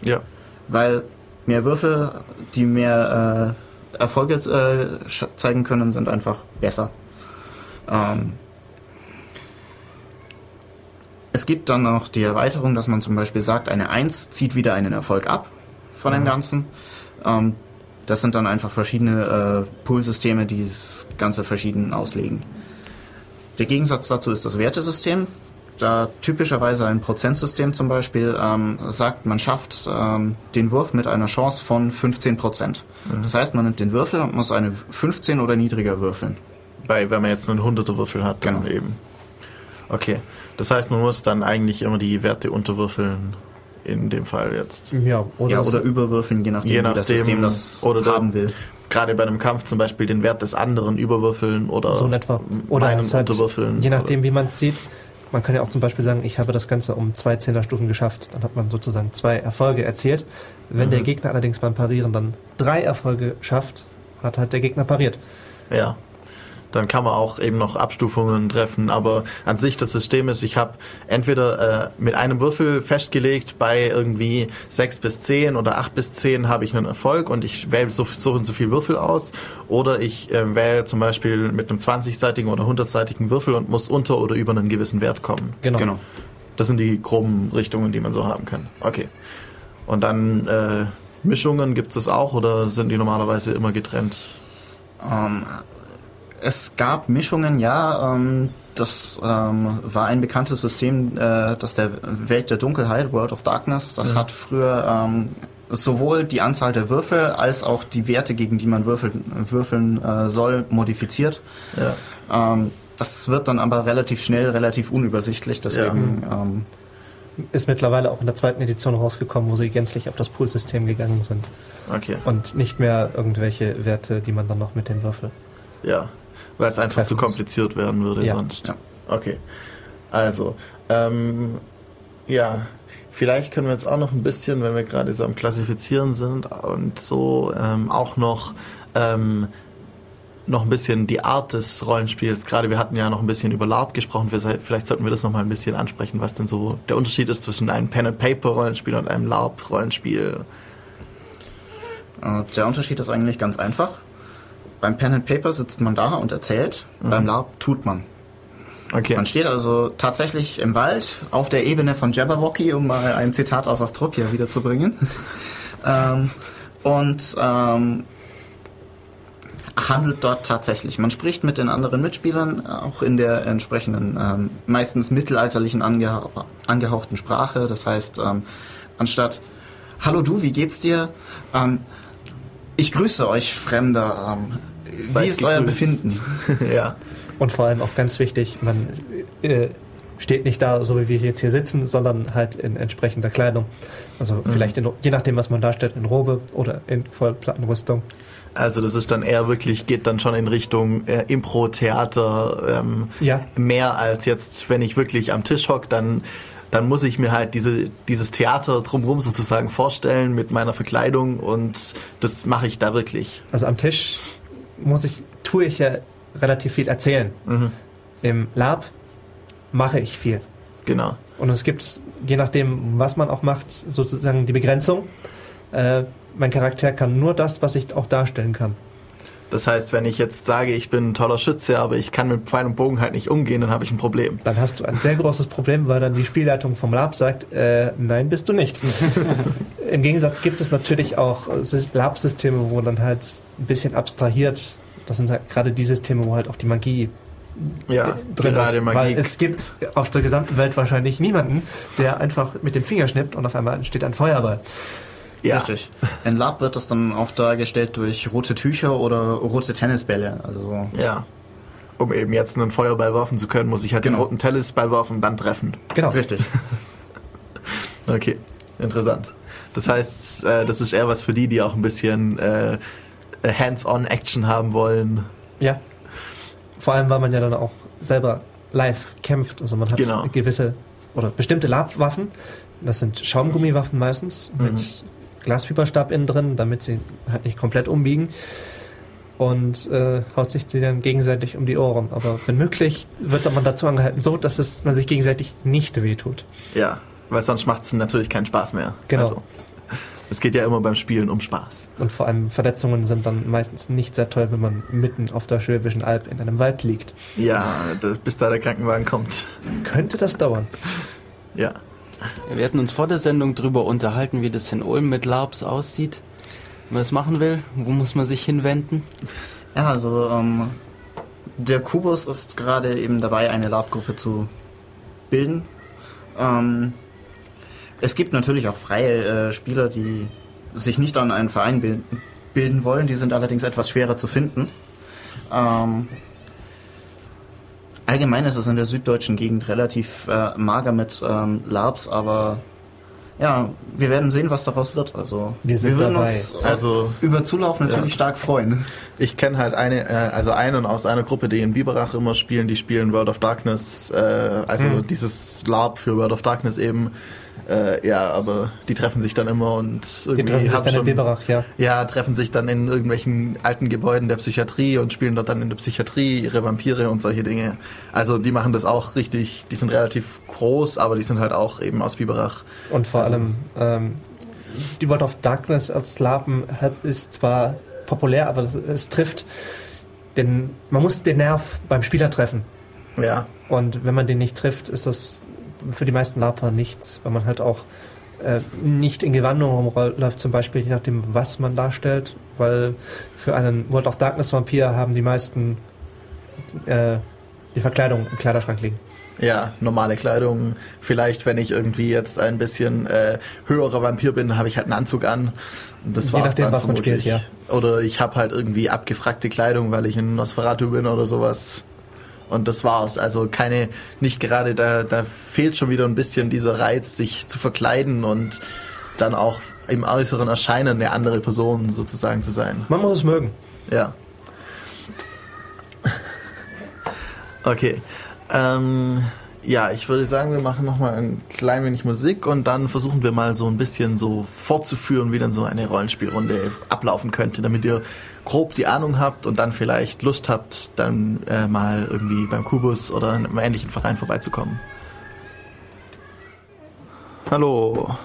Ja. weil mehr Würfel, die mehr äh, Erfolge äh, zeigen können, sind einfach besser. Ähm, es gibt dann noch die Erweiterung, dass man zum Beispiel sagt, eine 1 zieht wieder einen Erfolg ab von dem Ganzen. Ähm, das sind dann einfach verschiedene äh, Poolsysteme, die das Ganze verschieden auslegen. Der Gegensatz dazu ist das Wertesystem. Da typischerweise ein Prozentsystem zum Beispiel ähm, sagt, man schafft ähm, den Wurf mit einer Chance von 15 Prozent. Das heißt, man nimmt den Würfel und muss eine 15 oder niedriger würfeln. Bei, wenn man jetzt einen 100er Würfel hat, dann Genau. eben. Okay. Das heißt, man muss dann eigentlich immer die Werte unterwürfeln. In dem Fall jetzt. Ja, oder, ja, oder überwürfeln, je nachdem, Je wie das nachdem, System das oder der- haben will. Gerade bei einem Kampf zum Beispiel den Wert des anderen überwürfeln oder so in etwa. Oder meinen halt, unterwürfeln. je nachdem, wie man es sieht. Man kann ja auch zum Beispiel sagen, ich habe das Ganze um zwei Zehnerstufen geschafft. Dann hat man sozusagen zwei Erfolge erzielt. Wenn Mhm. der Gegner allerdings beim Parieren dann drei Erfolge schafft, hat halt der Gegner pariert. Ja. Dann kann man auch eben noch Abstufungen treffen. Aber an sich das System ist, ich habe entweder äh, mit einem Würfel festgelegt, bei irgendwie 6 bis 10 oder 8 bis 10 habe ich einen Erfolg und ich wähle so, so und so viel Würfel aus. Oder ich äh, wähle zum Beispiel mit einem 20-seitigen oder 100-seitigen Würfel und muss unter oder über einen gewissen Wert kommen. Genau. Genau. Das sind die groben Richtungen, die man so haben kann. Okay. Und dann äh, Mischungen gibt es auch oder sind die normalerweise immer getrennt? Ähm, es gab Mischungen, ja. Ähm, das ähm, war ein bekanntes System, äh, das der Welt der Dunkelheit, World of Darkness, das hat früher ähm, sowohl die Anzahl der Würfel als auch die Werte, gegen die man würfeln, würfeln äh, soll, modifiziert. Ja. Ähm, das wird dann aber relativ schnell, relativ unübersichtlich, deswegen ähm, Ist mittlerweile auch in der zweiten Edition rausgekommen, wo sie gänzlich auf das Poolsystem gegangen sind. Okay. Und nicht mehr irgendwelche Werte, die man dann noch mit dem Würfel. Ja. Weil es einfach zu kompliziert werden würde Ja. sonst. Ja. Okay. Also, ähm, ja, vielleicht können wir jetzt auch noch ein bisschen, wenn wir gerade so am Klassifizieren sind und so, ähm, auch noch ähm, noch ein bisschen die Art des Rollenspiels. Gerade wir hatten ja noch ein bisschen über LARP gesprochen. Vielleicht sollten wir das noch mal ein bisschen ansprechen, was denn so der Unterschied ist zwischen einem Pen-and-Paper-Rollenspiel und einem LARP-Rollenspiel. Äh, Der Unterschied ist eigentlich ganz einfach. Beim Pen and Paper sitzt man da und erzählt, beim LARP tut man. Okay. Man steht also tatsächlich im Wald auf der Ebene von Jabberwocky, um mal ein Zitat aus Astropia wiederzubringen. ähm, und ähm, handelt dort tatsächlich. Man spricht mit den anderen Mitspielern, auch in der entsprechenden, ähm, meistens mittelalterlichen angeha angehauchten Sprache. Das heißt, ähm, anstatt Hallo du, wie geht's dir? Ähm, ich grüße euch, Fremder. Ähm, wie Seid ist euer gegrüßt. Befinden? ja. Und vor allem auch ganz wichtig, man äh, steht nicht da, so wie wir jetzt hier sitzen, sondern halt in entsprechender Kleidung. Also vielleicht, in, je nachdem, was man darstellt, in Robe oder in Vollplattenrüstung. Also das ist dann eher wirklich, geht dann schon in Richtung äh, Impro-Theater ähm, Ja. mehr als jetzt, wenn ich wirklich am Tisch hock, dann dann muss ich mir halt diese, dieses Theater drumherum sozusagen vorstellen mit meiner Verkleidung und das mache ich da wirklich. Also am Tisch muss ich, tue ich ja relativ viel erzählen. Mhm. Im Lab mache ich viel. Genau. Und es gibt, je nachdem, was man auch macht, sozusagen die Begrenzung. Äh, mein Charakter kann nur das, was ich auch darstellen kann. Das heißt, wenn ich jetzt sage, ich bin ein toller Schütze, aber ich kann mit Pfeil und Bogen halt nicht umgehen, dann habe ich ein Problem. Dann hast du ein sehr großes Problem, weil dann die Spielleitung vom Lab sagt, äh, nein, bist du nicht. Im Gegensatz gibt es natürlich auch Lab-Systeme, wo dann halt ein bisschen abstrahiert, das sind halt gerade die Systeme, wo halt auch die Magie ja, drin gerade ist, Magie. Weil es gibt auf der gesamten Welt wahrscheinlich niemanden, der einfach mit dem Finger schnippt und auf einmal entsteht ein Feuerball. Ja. Richtig. In Lab wird das dann auch dargestellt durch rote Tücher oder rote Tennisbälle. Also ja. Um eben jetzt einen Feuerball werfen zu können, muss ich halt genau. den roten Tennisball werfen und dann treffen. Genau. Richtig. okay, interessant. Das heißt, äh, das ist eher was für die, die auch ein bisschen äh, Hands-on-Action haben wollen. Ja. Vor allem, weil man ja dann auch selber live kämpft. Also man hat genau. gewisse oder bestimmte Labwaffen. Das sind Schaumgummiwaffen meistens mhm. Mit Glasfiberstab innen drin, damit sie halt nicht komplett umbiegen und äh, haut sich die dann gegenseitig um die Ohren. Aber wenn möglich, wird man dazu angehalten, so dass es man sich gegenseitig nicht wehtut. Ja, weil sonst macht es natürlich keinen Spaß mehr. Genau. Also, es geht ja immer beim Spielen um Spaß. Und vor allem Verletzungen sind dann meistens nicht sehr toll, wenn man mitten auf der Schwäbischen Alb in einem Wald liegt. Ja, bis da der Krankenwagen kommt. Könnte das dauern. Ja. Wir hatten uns vor der Sendung darüber unterhalten, wie das in Ulm mit LARPs aussieht. Wenn man es machen will, wo muss man sich hinwenden? Ja, also ähm, der Kubus ist gerade eben dabei, eine LARP-Gruppe zu bilden. Ähm, es gibt natürlich auch freie äh, Spieler, die sich nicht an einen Verein bilden, bilden wollen. Die sind allerdings etwas schwerer zu finden. Ähm, Allgemein ist es in der süddeutschen Gegend relativ äh, mager mit ähm, Labs, aber ja, wir werden sehen, was daraus wird. Also wir, wir würden dabei. uns also über Zulauf natürlich ja. stark freuen. Ich kenne halt eine, äh, also einen aus einer Gruppe, die in Biberach immer spielen, die spielen World of Darkness, äh, also hm. dieses Lab für World of Darkness eben. Äh, ja, aber die treffen sich dann immer und irgendwie. Die treffen sich dann schon, in Biberach, ja. Ja, treffen sich dann in irgendwelchen alten Gebäuden der Psychiatrie und spielen dort dann in der Psychiatrie ihre Vampire und solche Dinge. Also die machen das auch richtig, die sind relativ groß, aber die sind halt auch eben aus Biberach. Und vor also, allem, ähm, die World of Darkness als Lapen ist zwar populär, aber es, es trifft den, man muss den Nerv beim Spieler treffen. Ja. Und wenn man den nicht trifft, ist das für die meisten Laper nichts, weil man halt auch äh, nicht in Gewandung rumläuft, zum Beispiel je nachdem, was man darstellt, weil für einen World of Darkness Vampir haben die meisten äh, die Verkleidung im Kleiderschrank liegen. Ja, normale Kleidung. Vielleicht, wenn ich irgendwie jetzt ein bisschen äh, höherer Vampir bin, habe ich halt einen Anzug an. Das Je nachdem, was man spielt, ja. Oder ich habe halt irgendwie abgefragte Kleidung, weil ich ein Nosferatu bin oder sowas. Und das war's. Also keine, nicht gerade, da, da fehlt schon wieder ein bisschen dieser Reiz, sich zu verkleiden und dann auch im äußeren Erscheinen eine andere Person sozusagen zu sein. Man muss es mögen. Ja. Okay. Ähm, ja, ich würde sagen, wir machen nochmal ein klein wenig Musik und dann versuchen wir mal so ein bisschen so fortzuführen, wie dann so eine Rollenspielrunde ablaufen könnte, damit ihr grob die Ahnung habt und dann vielleicht Lust habt, dann äh, mal irgendwie beim Kubus oder in einem ähnlichen Verein vorbeizukommen. Hallo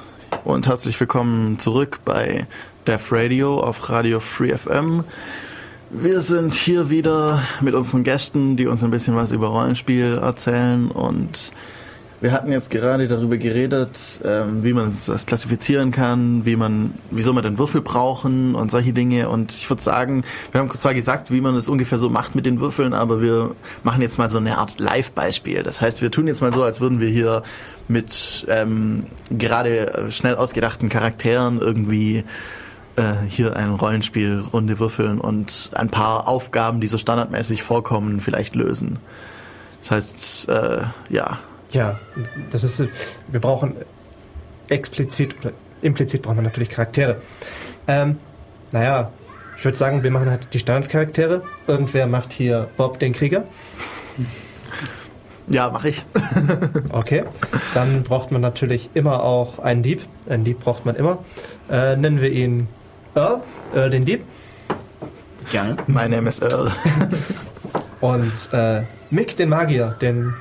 und herzlich willkommen zurück bei Def Radio auf Radio Free FM. Wir sind hier wieder mit unseren Gästen, die uns ein bisschen was über Rollenspiel erzählen und wir hatten jetzt gerade darüber geredet, ähm, wie man das klassifizieren kann, wie man, wieso man den Würfel brauchen und solche Dinge. Und ich würde sagen, wir haben zwar gesagt, wie man es ungefähr so macht mit den Würfeln, aber wir machen jetzt mal so eine Art Live-Beispiel. Das heißt, wir tun jetzt mal so, als würden wir hier mit ähm, gerade schnell ausgedachten Charakteren irgendwie äh, hier eine Rollenspielrunde würfeln und ein paar Aufgaben, die so standardmäßig vorkommen, vielleicht lösen. Das heißt, äh, ja, ja, das ist, wir brauchen explizit oder implizit brauchen wir natürlich Charaktere. Ähm, naja, ich würde sagen, wir machen halt die Standardcharaktere. Irgendwer macht hier Bob den Krieger. Ja, mache ich. okay, dann braucht man natürlich immer auch einen Dieb. Einen Dieb braucht man immer. Äh, nennen wir ihn Earl, Earl den Dieb. Gerne. Mein Name ist Earl. Und äh, Mick, den Magier, den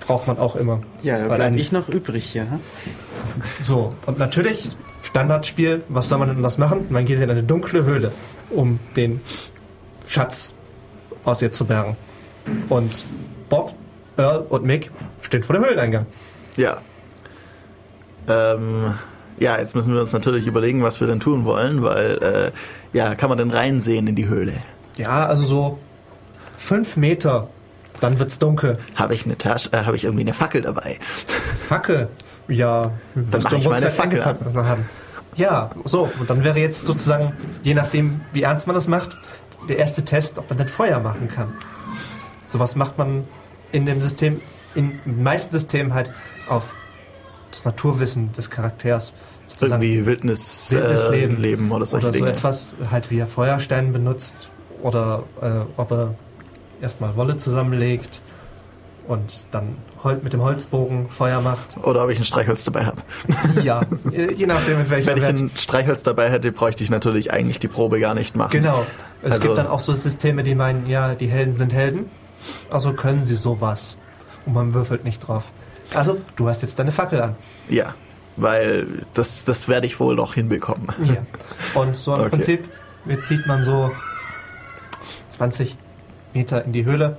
braucht man auch immer. Ja, da bin ich noch übrig hier. Hm? So, und natürlich, Standardspiel, was soll man denn das machen? Man geht in eine dunkle Höhle, um den Schatz aus ihr zu bergen. Und Bob, Earl und Mick stehen vor dem Höhleneingang. Ja. Ähm, ja, jetzt müssen wir uns natürlich überlegen, was wir denn tun wollen, weil, äh, ja, kann man denn reinsehen in die Höhle? Ja, also so fünf Meter, dann wird's dunkel. Habe ich eine Tasche, äh, habe ich irgendwie eine Fackel dabei? Fackel? Ja, dann mache ich meine Fackel haben. Ja, so, und dann wäre jetzt sozusagen, je nachdem, wie ernst man das macht, der erste Test, ob man denn Feuer machen kann. Sowas macht man in dem System, in den meisten Systemen halt auf das Naturwissen des Charakters. Sozusagen Irgendwie Wildnis, Wildnisleben äh, Leben oder solche oder so Dinge. etwas, halt wie er Feuerstein benutzt oder äh, ob er erstmal Wolle zusammenlegt und dann mit dem Holzbogen Feuer macht. Oder ob ich ein Streichholz dabei habe. Ja, je nachdem mit welcher Wenn ich ein Streichholz dabei hätte, bräuchte ich natürlich eigentlich die Probe gar nicht machen. Genau. Es also, gibt dann auch so Systeme, die meinen, ja, die Helden sind Helden, also können sie sowas. Und man würfelt nicht drauf. Also, du hast jetzt deine Fackel an. Ja, weil das, das werde ich wohl noch hinbekommen. Ja. Und so im okay. Prinzip jetzt sieht man so 20 Meter in die Höhle.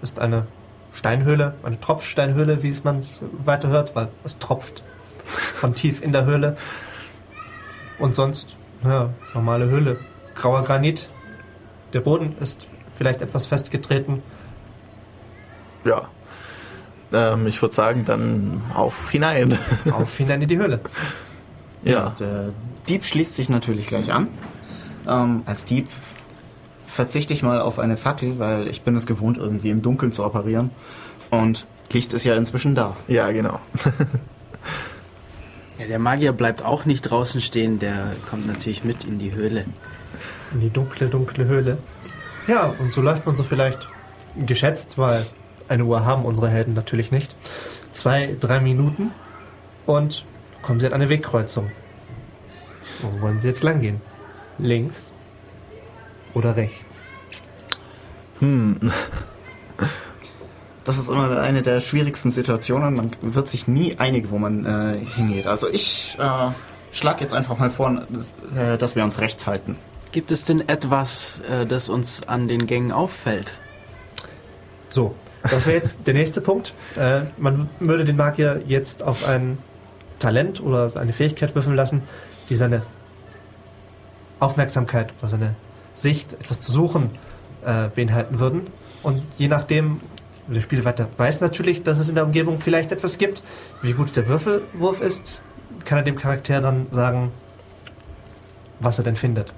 Ist eine Steinhöhle, eine Tropfsteinhöhle, wie es man es weiter hört, weil es tropft von tief in der Höhle. Und sonst, ja, normale Höhle. Grauer Granit. Der Boden ist vielleicht etwas festgetreten. Ja. Ähm, ich würde sagen, dann auf hinein. Auf hinein in die Höhle. Ja. ja der Dieb schließt sich natürlich gleich an. Ähm, als Dieb verzichte ich mal auf eine Fackel, weil ich bin es gewohnt, irgendwie im Dunkeln zu operieren. Und Licht ist ja inzwischen da. Ja, genau. ja, der Magier bleibt auch nicht draußen stehen, der kommt natürlich mit in die Höhle. In die dunkle, dunkle Höhle. Ja, und so läuft man so vielleicht geschätzt, weil eine Uhr haben unsere Helden natürlich nicht. Zwei, drei Minuten und kommen sie an eine Wegkreuzung. Wo wollen sie jetzt lang gehen? Links oder rechts? Hm. Das ist immer eine der schwierigsten Situationen. Man wird sich nie einig, wo man äh, hingeht. Also ich äh, schlage jetzt einfach mal vor, dass, äh, dass, wir uns rechts halten. Gibt es denn etwas, äh, das uns an den Gängen auffällt? So, das wäre jetzt der nächste Punkt. Äh, man würde den Magier jetzt auf ein Talent oder eine Fähigkeit würfeln lassen, die seine Aufmerksamkeit oder seine Sicht, etwas zu suchen, äh, beinhalten würden. Und je nachdem, der Spielleiter weiß natürlich, dass es in der Umgebung vielleicht etwas gibt. Wie gut der Würfelwurf ist, kann er dem Charakter dann sagen, was er denn findet.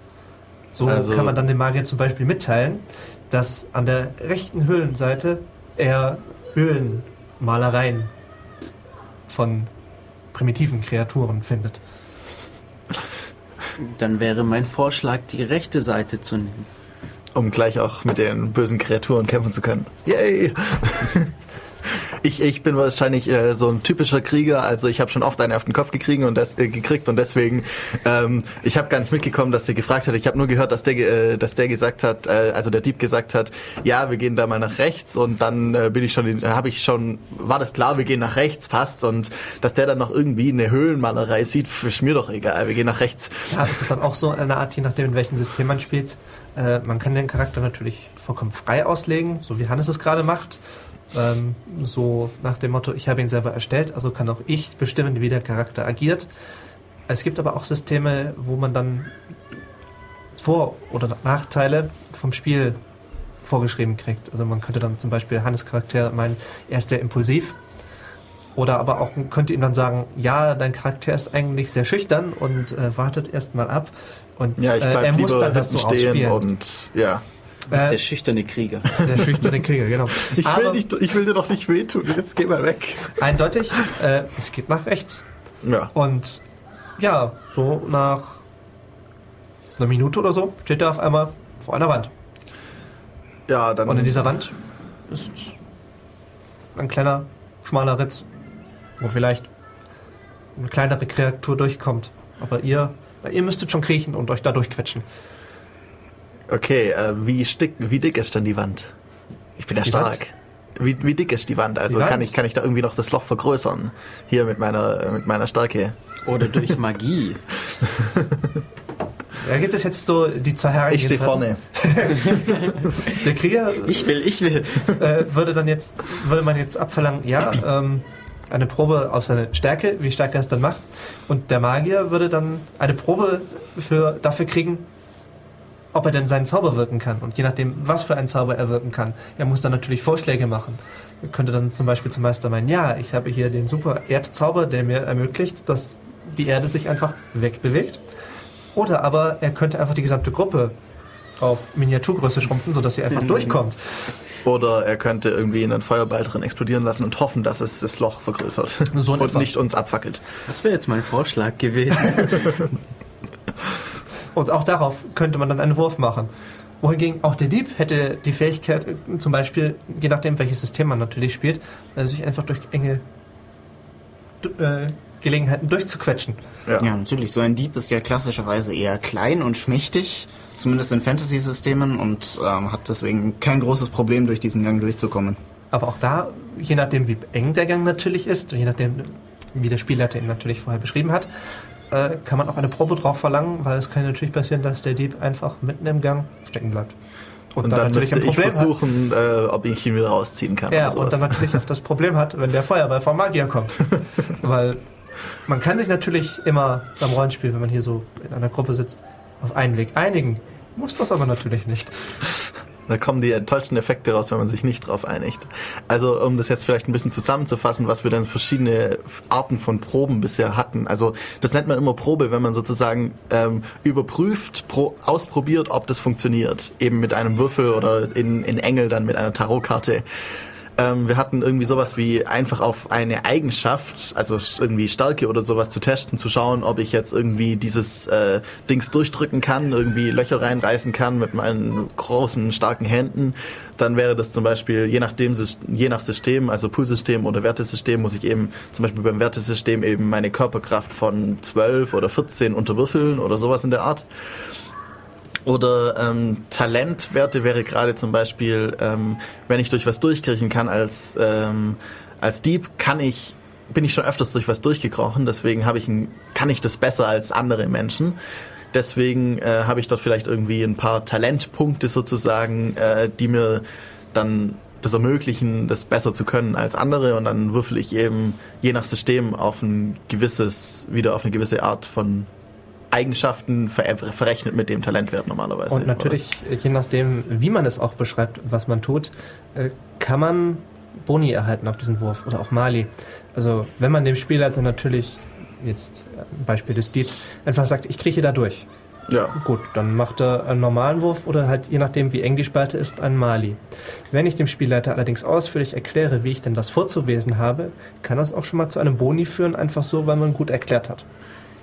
So also kann man dann dem Magier zum Beispiel mitteilen, dass an der rechten Höhlenseite er Höhlenmalereien von primitiven Kreaturen findet. Dann wäre mein Vorschlag, die rechte Seite zu nehmen. Um gleich auch mit den bösen Kreaturen kämpfen zu können. Yay! Ich, ich bin wahrscheinlich äh, so ein typischer Krieger, also ich habe schon oft einen auf den Kopf gekriegt und, des, äh, gekriegt und deswegen, ähm, ich habe gar nicht mitgekommen, dass der gefragt hat. Ich habe nur gehört, dass der, äh, dass der gesagt hat, äh, also der Dieb gesagt hat, ja, wir gehen da mal nach rechts und dann äh, bin ich schon, habe ich schon, war das klar, wir gehen nach rechts, passt und dass der dann noch irgendwie eine Höhlenmalerei sieht, ist mir doch egal, wir gehen nach rechts. Ja, es ist dann auch so eine Art, je nachdem, in welchem System man spielt. Äh, man kann den Charakter natürlich vollkommen frei auslegen, so wie Hannes es gerade macht. Ähm, so nach dem Motto, ich habe ihn selber erstellt, also kann auch ich bestimmen, wie der Charakter agiert. Es gibt aber auch Systeme, wo man dann Vor- oder Nachteile vom Spiel vorgeschrieben kriegt. Also man könnte dann zum Beispiel Hannes Charakter meinen, er ist sehr impulsiv. Oder aber auch könnte ihm dann sagen, ja, dein Charakter ist eigentlich sehr schüchtern und äh, wartet erst mal ab. Und ja, äh, er muss dann das so ausspielen. Und, ja. Du bist äh, der schüchterne Krieger. Der schüchterne Krieger, genau. Ich will, nicht, ich will dir doch nicht wehtun, jetzt geh mal weg. Eindeutig, äh, es geht nach rechts. Ja. Und ja, so nach einer Minute oder so steht er auf einmal vor einer Wand. Ja, dann. Und in dieser Wand ist ein kleiner, schmaler Ritz, wo vielleicht eine kleinere Kreatur durchkommt. Aber ihr, na, ihr müsstet schon kriechen und euch da durchquetschen. Okay, äh, wie, stick, wie dick ist denn die Wand? Ich bin ja Die stark. Wie, wie dick ist die Wand? Also Die Wand? kann ich kann ich da irgendwie noch das Loch vergrößern hier mit meiner mit meiner Stärke. Oder durch Magie. Da gibt es jetzt so die zwei Ich stehe vorne. Der Krieger Ich will, ich will. äh, würde dann jetzt, würde man jetzt abverlangen, ja, ähm, eine Probe auf seine Stärke, wie stark er es dann macht. Und der Magier würde dann eine Probe für, dafür kriegen, ob er denn seinen Zauber wirken kann. Und je nachdem, was für einen Zauber er wirken kann, er muss dann natürlich Vorschläge machen. Er könnte dann zum Beispiel zum Meister meinen, ja, ich habe hier den super Erdzauber, der mir ermöglicht, dass die Erde sich einfach wegbewegt. Oder aber er könnte einfach die gesamte Gruppe auf Miniaturgröße schrumpfen, sodass sie einfach durchkommt. Oder er könnte irgendwie einen Feuerball drin explodieren lassen und hoffen, dass es das Loch vergrößert So und etwa. nicht uns abfackelt. Das wäre jetzt mein Vorschlag gewesen. Und auch darauf könnte man dann einen Wurf machen. Wohingegen auch der Dieb hätte die Fähigkeit, äh, zum Beispiel, je nachdem welches System man natürlich spielt, äh, sich einfach durch enge äh, Gelegenheiten durchzuquetschen. Ja. Ja, natürlich. So ein Dieb ist ja klassischerweise eher klein und schmächtig, zumindest in Fantasy-Systemen, und ähm, hat deswegen kein großes Problem, durch diesen Gang durchzukommen. Aber auch da, je nachdem wie eng der Gang natürlich ist und je nachdem wie der Spielleiter ihn natürlich vorher beschrieben hat, äh, kann man auch eine Probe drauf verlangen, weil es kann natürlich passieren, dass der Dieb einfach mitten im Gang stecken bleibt. Und, dann, müsste ich versuchen, äh, ob ich ihn wieder rausziehen kann. Ja, und dann natürlich auch das Problem hat, wenn der Feuerball vom Magier kommt. Weil man kann sich natürlich immer beim Rollenspiel, wenn man hier so in einer Gruppe sitzt, auf einen Weg einigen. Muss das aber natürlich nicht. Da kommen die tollsten Effekte raus, wenn man sich nicht drauf einigt. Also um das jetzt vielleicht ein bisschen zusammenzufassen, was wir dann verschiedene Arten von Proben bisher hatten. Also das nennt man immer Probe, wenn man sozusagen ähm, überprüft, pro, ausprobiert, ob das funktioniert. Eben mit einem Würfel oder in, in Engel dann mit einer Tarotkarte. Ähm, wir hatten irgendwie sowas wie einfach auf eine Eigenschaft, also irgendwie Stärke oder sowas zu testen, zu schauen, ob ich jetzt irgendwie dieses äh, Dings durchdrücken kann, irgendwie Löcher reinreißen kann mit meinen großen, starken Händen. Dann wäre das zum Beispiel, je nachdem, je nach System, also Poolsystem oder Wertesystem, muss ich eben zum Beispiel beim Wertesystem eben meine Körperkraft von 12 oder 14 unterwürfeln oder sowas in der Art. Oder ähm, Talentwerte wäre gerade zum Beispiel, ähm, wenn ich durch was durchkriechen kann als, ähm, als Dieb, kann ich, bin ich schon öfters durch was durchgekrochen, deswegen habe ich ein, kann ich das besser als andere Menschen. Deswegen äh, habe ich dort vielleicht irgendwie ein paar Talentpunkte sozusagen, äh, die mir dann das ermöglichen, das besser zu können als andere und dann würfel ich eben je nach System auf ein gewisses, wieder auf eine gewisse Art von Eigenschaften ver verrechnet mit dem Talentwert normalerweise. Und natürlich, äh, je nachdem, wie man es auch beschreibt, was man tut, äh, kann man Boni erhalten auf diesen Wurf oder auch Mali. Also wenn man dem Spielleiter natürlich, jetzt äh, ein Beispiel des Diebs, einfach sagt, ich krieche da durch. Ja. Gut, dann macht er einen normalen Wurf oder halt je nachdem, wie eng die Spalte ist, einen Mali. Wenn ich dem Spielleiter allerdings ausführlich erkläre, wie ich denn das vorzuwesen habe, kann das auch schon mal zu einem Boni führen, einfach so, weil man gut erklärt hat.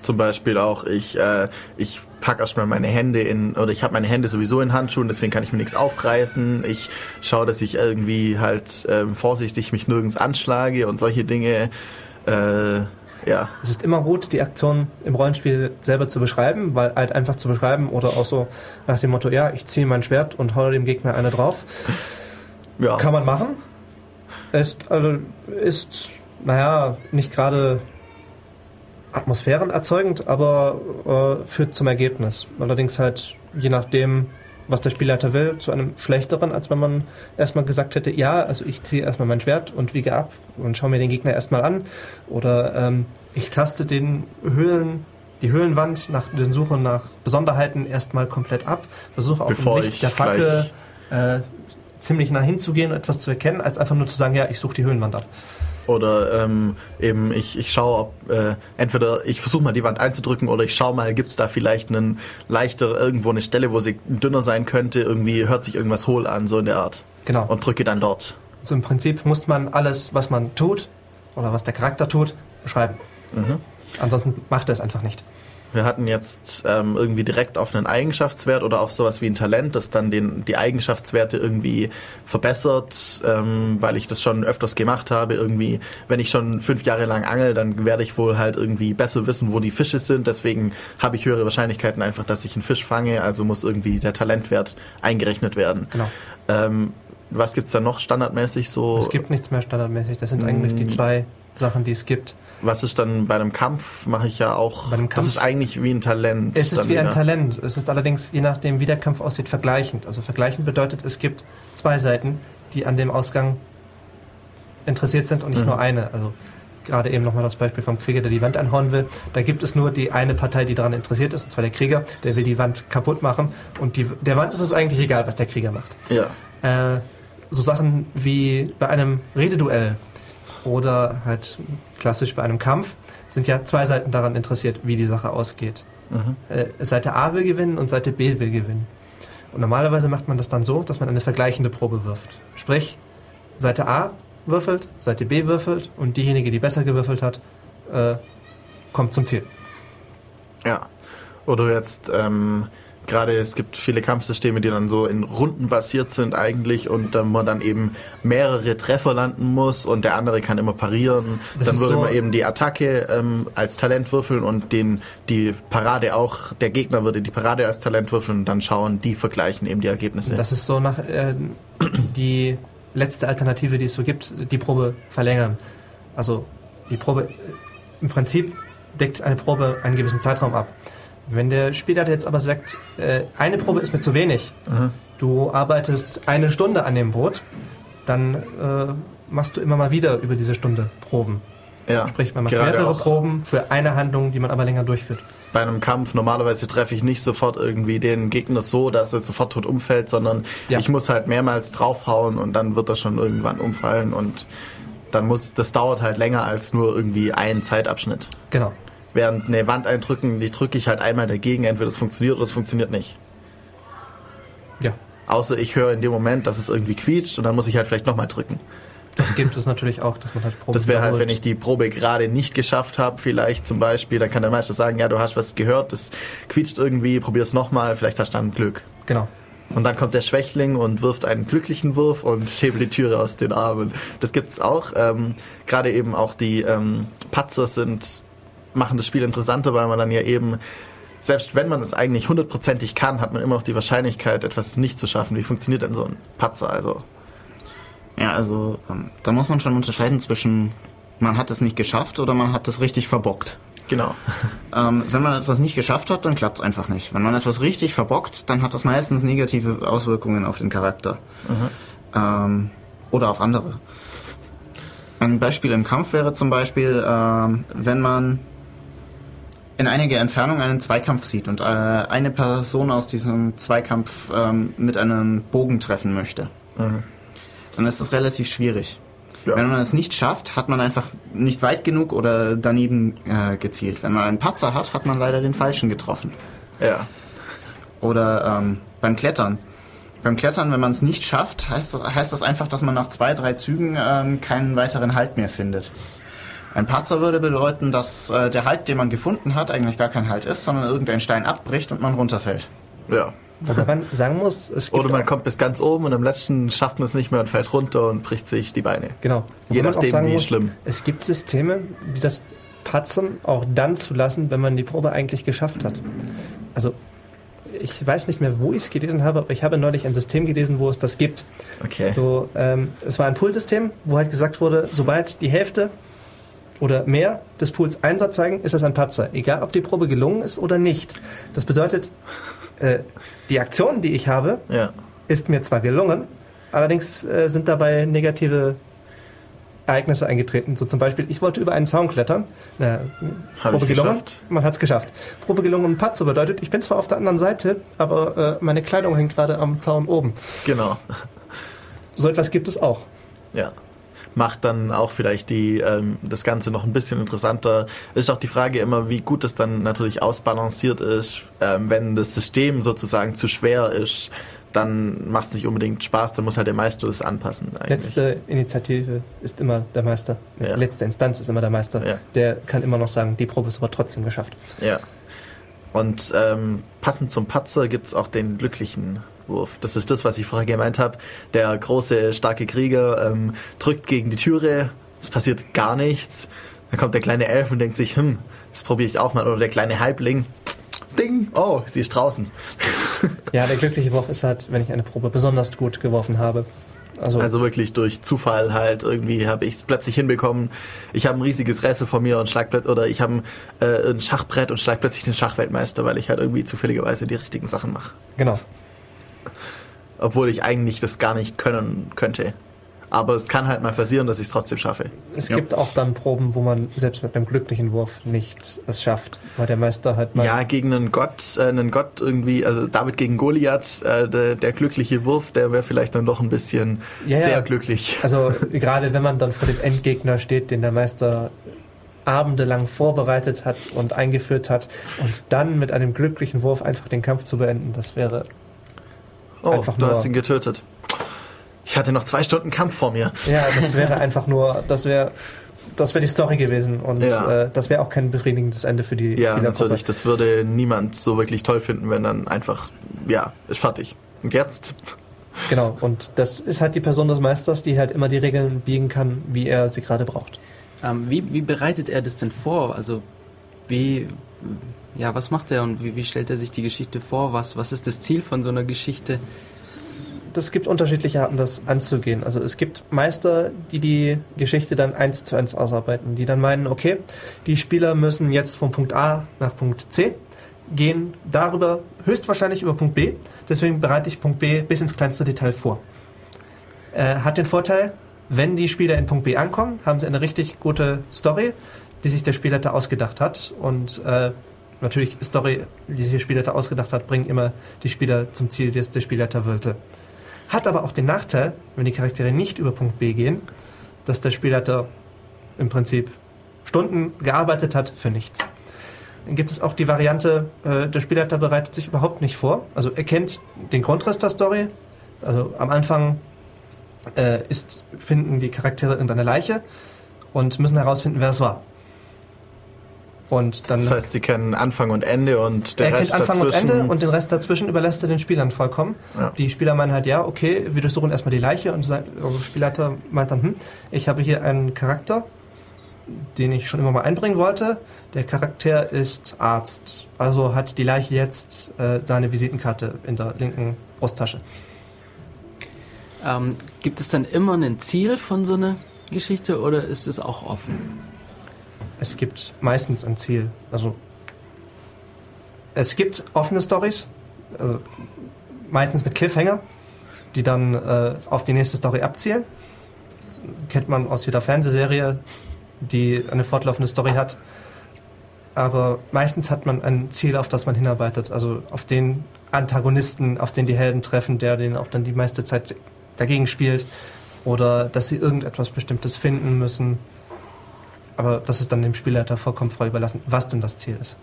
Zum Beispiel auch, ich, äh, ich pack erstmal meine Hände in, oder ich habe meine Hände sowieso in Handschuhen, deswegen kann ich mir nichts aufreißen. Ich schaue, dass ich irgendwie halt ähm, vorsichtig mich nirgends anschlage und solche Dinge. Äh, ja, Es ist immer gut, die Aktion im Rollenspiel selber zu beschreiben, weil halt einfach zu beschreiben oder auch so nach dem Motto, ja, ich ziehe mein Schwert und hau dem Gegner eine drauf. ja. Kann man machen. Ist, also, ist, naja, nicht gerade atmosphärenerzeugend, aber äh, führt zum Ergebnis. Allerdings halt, je nachdem, was der Spielleiter will, zu einem schlechteren, als wenn man erstmal gesagt hätte, ja, also ich ziehe erstmal mein Schwert und wiege ab und schaue mir den Gegner erstmal an. Oder ähm, ich taste den Höhlen, die Höhlenwand nach den Suche nach Besonderheiten erstmal komplett ab, versuche auch Bevor im Licht ich der Fackel äh, ziemlich nah hinzugehen und etwas zu erkennen, als einfach nur zu sagen, ja, ich suche die Höhlenwand ab. Oder ähm, eben ich, ich schaue, ob äh, entweder ich versuche mal die Wand einzudrücken oder ich schaue mal, gibt's da vielleicht einen leichter irgendwo eine Stelle, wo sie dünner sein könnte, irgendwie hört sich irgendwas hohl an, so in der Art. Genau. Und drücke dann dort. Also im Prinzip muss man alles, was man tut oder was der Charakter tut, beschreiben. Mhm. Ansonsten macht er es einfach nicht. Wir hatten jetzt ähm, irgendwie direkt auf einen Eigenschaftswert oder auf sowas wie ein Talent, das dann den, die Eigenschaftswerte irgendwie verbessert, ähm, weil ich das schon öfters gemacht habe. Irgendwie, wenn ich schon fünf Jahre lang angel, dann werde ich wohl halt irgendwie besser wissen, wo die Fische sind. Deswegen habe ich höhere Wahrscheinlichkeiten einfach, dass ich einen Fisch fange. Also muss irgendwie der Talentwert eingerechnet werden. Genau. Ähm, was gibt's da noch standardmäßig so? Es gibt nichts mehr standardmäßig. Das sind eigentlich die zwei Sachen, die es gibt. Was ist dann bei einem Kampf, mache ich ja auch. Bei einem das Kampf- ist eigentlich wie ein Talent. Es ist wie ein wieder. Talent. Es ist allerdings, je nachdem, wie der Kampf aussieht, vergleichend. Also vergleichend bedeutet, es gibt zwei Seiten, die an dem Ausgang interessiert sind und nicht Mhm. nur eine. Also gerade eben nochmal das Beispiel vom Krieger, der die Wand einhauen will. Da gibt es nur die eine Partei, die daran interessiert ist, und zwar der Krieger, der will die Wand kaputt machen. Und die, der Wand ist es eigentlich egal, was der Krieger macht. Ja. Äh, so Sachen wie bei einem Rededuell oder halt klassisch bei einem Kampf sind ja zwei Seiten daran interessiert, wie die Sache ausgeht. Mhm. Äh, Seite A will gewinnen und Seite B will gewinnen. Und normalerweise macht man das dann so, dass man eine vergleichende Probe wirft. Sprich, Seite A würfelt, Seite B würfelt und diejenige, die besser gewürfelt hat, äh, kommt zum Ziel. Ja. Oder jetzt ähm, gerade es gibt viele Kampfsysteme, die dann so in Runden basiert sind eigentlich und ähm, man dann eben mehrere Treffer landen muss und der andere kann immer parieren. Das dann würde so- man eben die Attacke ähm, als Talent würfeln und den die Parade auch der Gegner würde die Parade als Talent würfeln und dann schauen, die vergleichen eben die Ergebnisse. Das ist so nach äh, die letzte Alternative, die es so gibt, die Probe verlängern. Also die Probe, äh, im Prinzip deckt eine Probe einen gewissen Zeitraum ab. Wenn der Spielleiter jetzt aber sagt, äh, eine Probe ist mir zu wenig, Mhm. du arbeitest eine Stunde an dem Boot, dann äh, machst du immer mal wieder über diese Stunde Proben. ja. Sprich, man macht mehrere Proben für eine Handlung, die man aber länger durchführt. bei einem Kampf normalerweise treffe ich nicht sofort irgendwie den Gegner so, dass er sofort tot umfällt, sondern Ja. ich muss halt mehrmals draufhauen und dann wird er schon irgendwann umfallen und dann muss das dauert halt länger als nur irgendwie ein Zeitabschnitt. Genau. Während eine Wand eindrücken, die drücke ich halt einmal dagegen, entweder es funktioniert oder es funktioniert nicht. Ja. Außer ich höre in dem Moment, dass es irgendwie quietscht und dann muss ich halt vielleicht nochmal drücken. Das gibt es natürlich auch, dass man halt Proben Das wäre halt, wenn ich die Probe gerade nicht geschafft habe, vielleicht zum Beispiel, dann kann der Meister sagen, ja, du hast was gehört, das quietscht irgendwie, probier's nochmal, vielleicht hast du dann Glück. Genau. Und dann kommt der Schwächling und wirft einen glücklichen Wurf und hebelt die Türe aus den Armen. Das gibt's auch. Ähm, Gerade eben auch die ähm, Patzer sind, machen das Spiel interessanter, weil man dann ja eben, selbst wenn man es eigentlich hundertprozentig kann, hat man immer noch die Wahrscheinlichkeit, etwas nicht zu schaffen. Wie funktioniert denn so ein Patzer? Also, Ja, also ähm, da muss man schon unterscheiden zwischen man hat es nicht geschafft oder man hat es richtig verbockt. genau. Ähm, wenn man etwas nicht geschafft hat, dann klappt es einfach nicht. Wenn man etwas richtig verbockt, dann hat das meistens negative Auswirkungen auf den Charakter. Ähm, oder auf andere. Ein Beispiel im Kampf wäre zum Beispiel, ähm, wenn man in einiger Entfernung einen Zweikampf sieht und äh, eine Person aus diesem Zweikampf ähm, mit einem Bogen treffen möchte. Dann ist das relativ schwierig. Ja. Wenn man es nicht schafft, hat man einfach nicht weit genug oder daneben äh, gezielt. Wenn man einen Patzer hat, hat man leider den falschen getroffen. Ja. Oder ähm, beim Klettern. Beim Klettern, wenn man es nicht schafft, heißt, heißt das einfach, dass man nach zwei, drei Zügen ähm, keinen weiteren Halt mehr findet. Ein Patzer würde bedeuten, dass äh, der Halt, den man gefunden hat, eigentlich gar kein Halt ist, sondern irgendein Stein abbricht und man runterfällt. Ja. Wobei man sagen muss, es gibt Oder man kommt bis ganz oben und am letzten schafft man es nicht mehr und fällt runter und bricht sich die Beine. Genau. Je Wobei auch nachdem, wie muss, schlimm. Es gibt Systeme, die das Patzen auch dann zulassen, wenn man die Probe eigentlich geschafft hat. Also, ich weiß nicht mehr, wo ich es gelesen habe, aber ich habe neulich ein System gelesen, wo es das gibt. Okay. So, ähm, es war ein Poolsystem, wo halt gesagt wurde, sobald die Hälfte oder mehr des Pools Einsatz zeigen, ist das ein Patzer. Egal, ob die Probe gelungen ist oder nicht. Das bedeutet, äh, die Aktion, die ich habe, Ja. ist mir zwar gelungen, allerdings äh, sind dabei negative Ereignisse eingetreten. So zum Beispiel, ich wollte über einen Zaun klettern. Na, Probe gelungen, geschafft. man hat es geschafft. Probe gelungen und Patzer bedeutet, ich bin zwar auf der anderen Seite, aber äh, meine Kleidung hängt gerade am Zaun oben. Genau. So etwas gibt es auch. Ja. Macht dann auch vielleicht die, ähm, das Ganze noch ein bisschen interessanter. Ist auch die Frage immer, wie gut es dann natürlich ausbalanciert ist. Ähm, wenn das System sozusagen zu schwer ist, dann macht es nicht unbedingt Spaß, dann muss halt der Meister das anpassen. Eigentlich. Letzte Initiative ist immer der Meister. Ja. Letzte Instanz ist immer der Meister. Ja. Der kann immer noch sagen, die Probe ist aber trotzdem geschafft. Ja. Und ähm, passend zum Patzer gibt's auch den glücklichen Wurf. Das ist das, was ich vorher gemeint habe. Der große, starke Krieger ähm, drückt gegen die Türe, es passiert gar nichts. Dann kommt der kleine Elf und denkt sich, hm, das probiere ich auch mal. Oder der kleine Halbling, ding, oh, sie ist draußen. Ja, der glückliche Wurf ist halt, wenn ich eine Probe besonders gut geworfen habe. Also, also wirklich durch Zufall halt irgendwie habe ich es plötzlich hinbekommen. Ich habe ein riesiges Rätsel vor mir und schlag oder ich habe äh, ein Schachbrett und schlag plötzlich den Schachweltmeister, weil ich halt irgendwie zufälligerweise die richtigen Sachen mache. Genau. Obwohl ich eigentlich das gar nicht können könnte. Aber es kann halt mal passieren, dass ich es trotzdem schaffe. Es ja. gibt auch dann Proben, wo man selbst mit einem glücklichen Wurf nicht es schafft, weil der Meister halt mal. Ja, gegen einen Gott, äh, einen Gott irgendwie, also David gegen Goliath, äh, der, der, glückliche Wurf, der wäre vielleicht dann doch ein bisschen ja, sehr ja. glücklich. Also gerade wenn man dann vor dem Endgegner steht, den der Meister abendelang vorbereitet hat und eingeführt hat und dann mit einem glücklichen Wurf einfach den Kampf zu beenden, das wäre oh, einfach nur. Du hast ihn getötet. Ich hatte noch zwei Stunden Kampf vor mir. Ja, das wäre einfach nur, das wäre das wäre die Story gewesen und ja. äh, das wäre auch kein befriedigendes Ende für die Ja, natürlich. Das würde niemand so wirklich toll finden, wenn dann einfach, ja, ist fertig. Und jetzt? Genau, und das ist halt die Person des Meisters, die halt immer die Regeln biegen kann, wie er sie gerade braucht. Ähm, wie, wie bereitet er das denn vor? Also, wie, ja, was macht er und wie, wie stellt er sich die Geschichte vor? Was, was ist das Ziel von so einer Geschichte? das gibt unterschiedliche Arten, das anzugehen. Also es gibt Meister, die die Geschichte dann eins zu eins ausarbeiten, die dann meinen, okay, die Spieler müssen jetzt von Punkt A nach Punkt C gehen, darüber höchstwahrscheinlich über Punkt B. Deswegen bereite ich Punkt B bis ins kleinste Detail vor. Äh, hat den Vorteil, wenn die Spieler in Punkt B ankommen, haben sie eine richtig gute Story, die sich der Spielleiter ausgedacht hat. Und äh, natürlich Story, die sich der Spielleiter ausgedacht hat, bringen immer die Spieler zum Ziel, das der Spielleiter wollte. Hat aber auch den Nachteil, wenn die Charaktere nicht über Punkt B gehen, dass der Spielleiter im Prinzip Stunden gearbeitet hat für nichts. Dann gibt es auch die Variante, äh, der Spielleiter bereitet sich überhaupt nicht vor. Also er kennt den Grundriss der Story. Also am Anfang äh, ist, finden die Charaktere irgendeine Leiche und müssen herausfinden, wer es war. Und dann, das heißt, sie kennen Anfang und Ende und der er Rest kennt Anfang dazwischen. und Ende und den Rest dazwischen überlässt er den Spielern vollkommen. Ja. Die Spieler meinen halt, ja, okay, wir durchsuchen erstmal die Leiche und der Spielleiter meint dann, hm, ich habe hier einen Charakter, den ich schon immer mal einbringen wollte. Der Charakter ist Arzt, also hat die Leiche jetzt äh, seine Visitenkarte in der linken Brusttasche. Ähm, gibt es dann immer ein Ziel von so einer Geschichte oder ist es auch offen? Es gibt meistens ein Ziel. Also es gibt offene Stories, also meistens mit Cliffhanger, die dann äh, auf die nächste Story abzielen. Kennt man aus jeder Fernsehserie, die eine fortlaufende Story hat. Aber meistens hat man ein Ziel, auf das man hinarbeitet. Also auf den Antagonisten, auf den die Helden treffen, der den auch dann die meiste Zeit dagegen spielt. Oder dass sie irgendetwas Bestimmtes finden müssen aber das ist dann dem Spielleiter vollkommen frei überlassen, was denn das Ziel ist.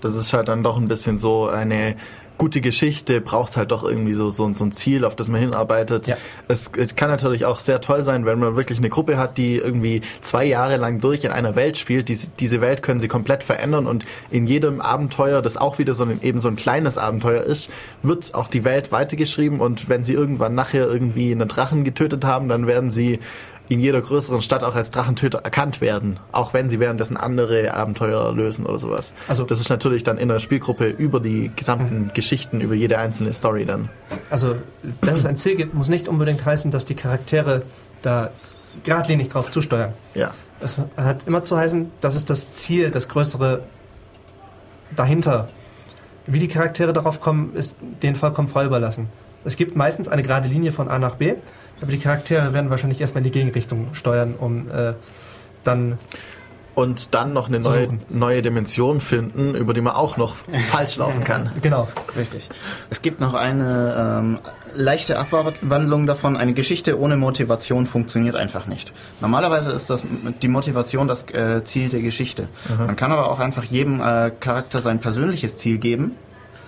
Das ist halt dann doch ein bisschen so eine gute Geschichte braucht halt doch irgendwie so, so, so ein Ziel, auf das man hinarbeitet. Ja. Es, es kann natürlich auch sehr toll sein, wenn man wirklich eine Gruppe hat, die irgendwie zwei Jahre lang durch in einer Welt spielt. Diese, diese Welt können sie komplett verändern und in jedem Abenteuer, das auch wieder so ein, eben so ein kleines Abenteuer ist, wird auch die Welt weitergeschrieben und wenn sie irgendwann nachher irgendwie einen Drachen getötet haben, dann werden sie in jeder größeren Stadt auch als Drachentöter erkannt werden, auch wenn sie währenddessen andere Abenteuer lösen oder sowas. Also das ist natürlich dann in der Spielgruppe über die gesamten mhm. Geschichten, über jede einzelne Story dann. Also, dass es ein Ziel gibt, muss nicht unbedingt heißen, dass die Charaktere da geradlinig drauf zusteuern. Ja. Es hat immer zu heißen, das ist das Ziel, das größere dahinter. Wie die Charaktere darauf kommen, ist denen vollkommen frei überlassen. Es gibt meistens eine gerade Linie von A nach B aber die Charaktere werden wahrscheinlich erstmal in die Gegenrichtung steuern, um äh, dann und dann noch eine neue, neue Dimension finden, über die man auch noch falsch laufen kann. Genau. Richtig. Es gibt noch eine ähm, leichte Abwandlung davon. Eine Geschichte ohne Motivation funktioniert einfach nicht. Normalerweise ist das die Motivation das äh, Ziel der Geschichte. Mhm. Man kann aber auch einfach jedem äh, Charakter sein persönliches Ziel geben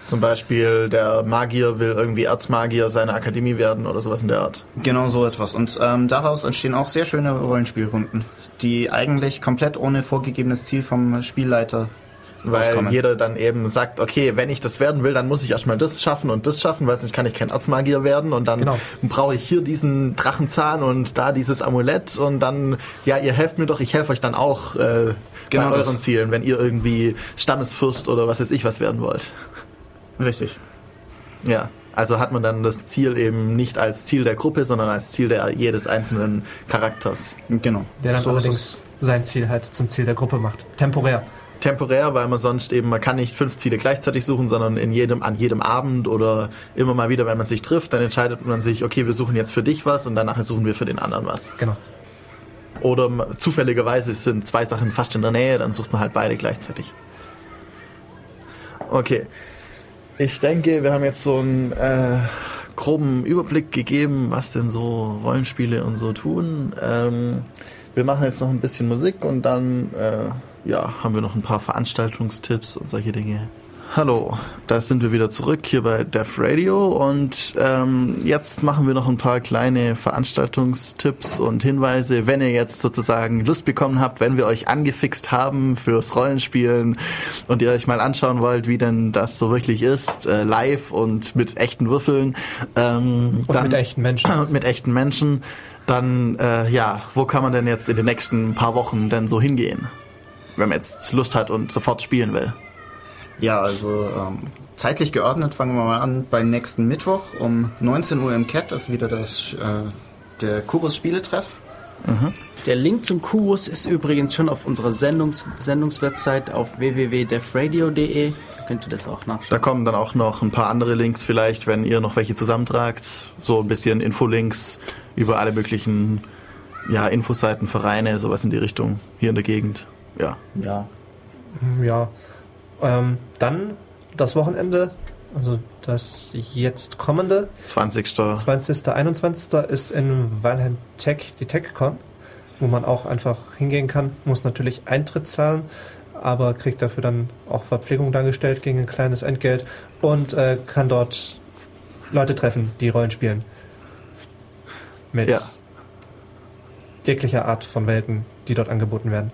zum Beispiel der Magier will irgendwie Erzmagier seiner Akademie werden oder sowas in der Art. Genau so etwas. Und ähm, daraus entstehen auch sehr schöne Rollenspielrunden, die eigentlich komplett ohne vorgegebenes Ziel vom Spielleiter weil rauskommen. jeder dann eben sagt, okay, wenn ich das werden will, dann muss ich erstmal das schaffen und das schaffen, weil sonst kann ich kein Erzmagier werden und dann genau. brauche ich hier diesen Drachenzahn und da dieses Amulett und dann, ja, ihr helft mir doch, ich helfe euch dann auch äh, genau bei euren das. Zielen, wenn ihr irgendwie Stammesfürst oder was weiß ich was werden wollt. Richtig. Ja. Also hat man dann das Ziel eben nicht als Ziel der Gruppe, sondern als Ziel der jedes einzelnen Charakters. Genau. Der dann so allerdings sein Ziel halt zum Ziel der Gruppe macht. Temporär temporär, weil man sonst eben, man kann nicht fünf Ziele gleichzeitig suchen, sondern in jedem, an jedem Abend oder immer mal wieder, wenn man sich trifft, dann entscheidet man sich, okay, wir suchen jetzt für dich was und danach suchen wir für den anderen was. Genau. Oder zufälligerweise sind zwei Sachen fast in der Nähe, dann sucht man halt beide gleichzeitig. Okay. Ich denke, wir haben jetzt so einen äh, groben Überblick gegeben, was denn so Rollenspiele und so tun. Ähm, wir machen jetzt noch ein bisschen Musik und dann äh, ja, haben wir noch ein paar Veranstaltungstipps und solche Dinge. Hallo, da sind wir wieder zurück hier bei Def Radio und ähm, jetzt machen wir noch ein paar kleine Veranstaltungstipps und Hinweise, wenn ihr jetzt sozusagen Lust bekommen habt, wenn wir euch angefixt haben fürs Rollenspielen und ihr euch mal anschauen wollt, wie denn das so wirklich ist, äh, live und mit echten Würfeln. Ähm, und dann, mit echten Menschen. Und mit echten Menschen. Dann, äh, ja, wo kann man denn jetzt in den nächsten paar Wochen denn so hingehen? wenn man jetzt Lust hat und sofort spielen will? Ja, also ähm, zeitlich geordnet fangen wir mal an beim nächsten Mittwoch um 19 Uhr im CAT, das ist wieder das, äh, der Kubus Spieletreff. Mhm. Der Link zum Kubus ist übrigens schon auf unserer Sendungs Sendungswebsite auf www.defradio.de. Da könnt ihr das auch nachschauen. Da kommen dann auch noch ein paar andere Links vielleicht, wenn ihr noch welche zusammentragt. So ein bisschen Infolinks über alle möglichen ja, Infoseiten, Vereine, sowas in die Richtung hier in der Gegend ja. Ja. Ja. Ähm, dann das Wochenende, also das jetzt kommende. 20. 20. 21. ist in Weilheim Tech die TechCon, wo man auch einfach hingehen kann, muss natürlich Eintritt zahlen, aber kriegt dafür dann auch Verpflegung dargestellt gegen ein kleines Entgelt und äh, kann dort Leute treffen, die Rollen spielen. Mit ja. jeglicher Art von Welten, die dort angeboten werden.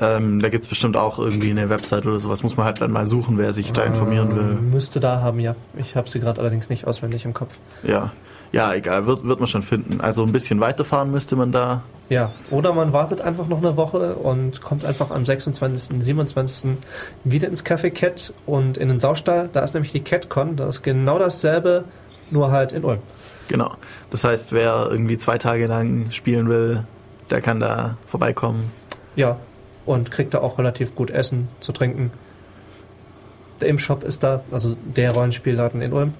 Ähm, da gibt es bestimmt auch irgendwie eine Website oder sowas. Muss man halt dann mal suchen, wer sich da informieren will. Ähm, müsste da haben, ja. Ich habe sie gerade allerdings nicht auswendig im Kopf. Ja. Ja, egal, wird, wird man schon finden. Also ein bisschen weiterfahren müsste man da. Ja, oder man wartet einfach noch eine Woche und kommt einfach am 26., 27. wieder ins Café Cat und in den Saustall. Da ist nämlich die CatCon. Da ist genau dasselbe, nur halt in Ulm. Genau. Das heißt, wer irgendwie zwei Tage lang spielen will, der kann da vorbeikommen. Ja, und kriegt da auch relativ gut Essen zu trinken. Der Im Shop ist da, also der Rollenspielladen in Ulm.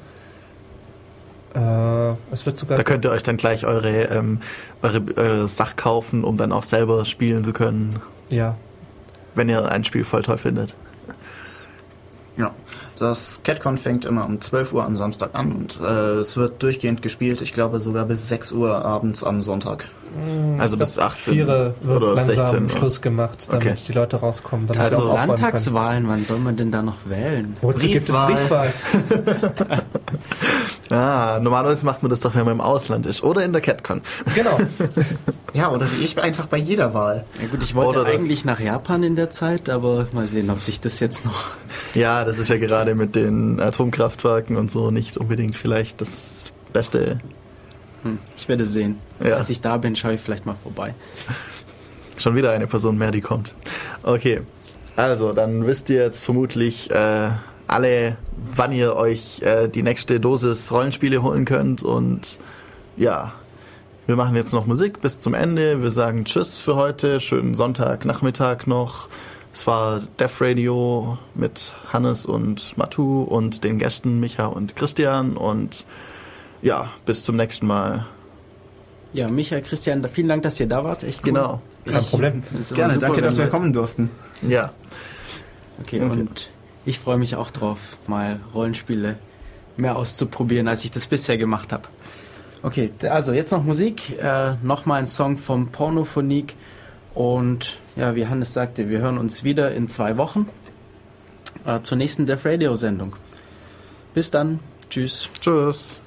Äh, es wird sogar. Da könnt ihr euch dann gleich eure, ähm, eure, eure Sach kaufen, um dann auch selber spielen zu können. Ja. Wenn ihr ein Spiel voll toll findet. Ja. Das CatCon fängt immer um 12 Uhr am Samstag an und äh, es wird durchgehend gespielt, ich glaube sogar bis 6 Uhr abends am Sonntag. Hm, also bis 18 Viere wird oder langsam 16 Schluss gemacht, damit okay. die Leute rauskommen. Damit also Landtagswahlen, wann soll man denn da noch wählen? Wozu gibt es Briefwahl? ah, normalerweise macht man das doch, wenn man im Ausland ist oder in der CatCon. Genau. ja, oder wie ich einfach bei jeder Wahl. Ja gut, ich wollte oder eigentlich nach Japan in der Zeit, aber mal sehen, ob sich das jetzt noch... Ja, das ist ja gerade mit den Atomkraftwerken und so nicht unbedingt vielleicht das Beste hm, ich werde sehen. Ja. Als ich da bin, schaue ich vielleicht mal vorbei. Schon wieder eine Person mehr, die kommt. Okay. Also, dann wisst ihr jetzt vermutlich äh, alle, wann ihr euch äh, die nächste Dosis Rollenspiele holen könnt. Und ja, wir machen jetzt noch Musik bis zum Ende. Wir sagen Tschüss für heute. Schönen Sonntagnachmittag noch. Es war Def Radio mit Hannes und Matu und den Gästen Micha und Christian und ja, bis zum nächsten Mal. Ja, Michael, Christian, vielen Dank, dass ihr da wart. Echt cool. Genau. Kein Problem. Gerne, super, danke, dass wir kommen durften. Ja. Okay, okay, und ich freue mich auch drauf, mal Rollenspiele mehr auszuprobieren, als ich das bisher gemacht habe. Okay, also jetzt noch Musik, äh, nochmal ein Song vom Pornophonik und ja, wie Hannes sagte, wir hören uns wieder in zwei Wochen äh, zur nächsten Def Radio Sendung. Bis dann, tschüss. Tschüss.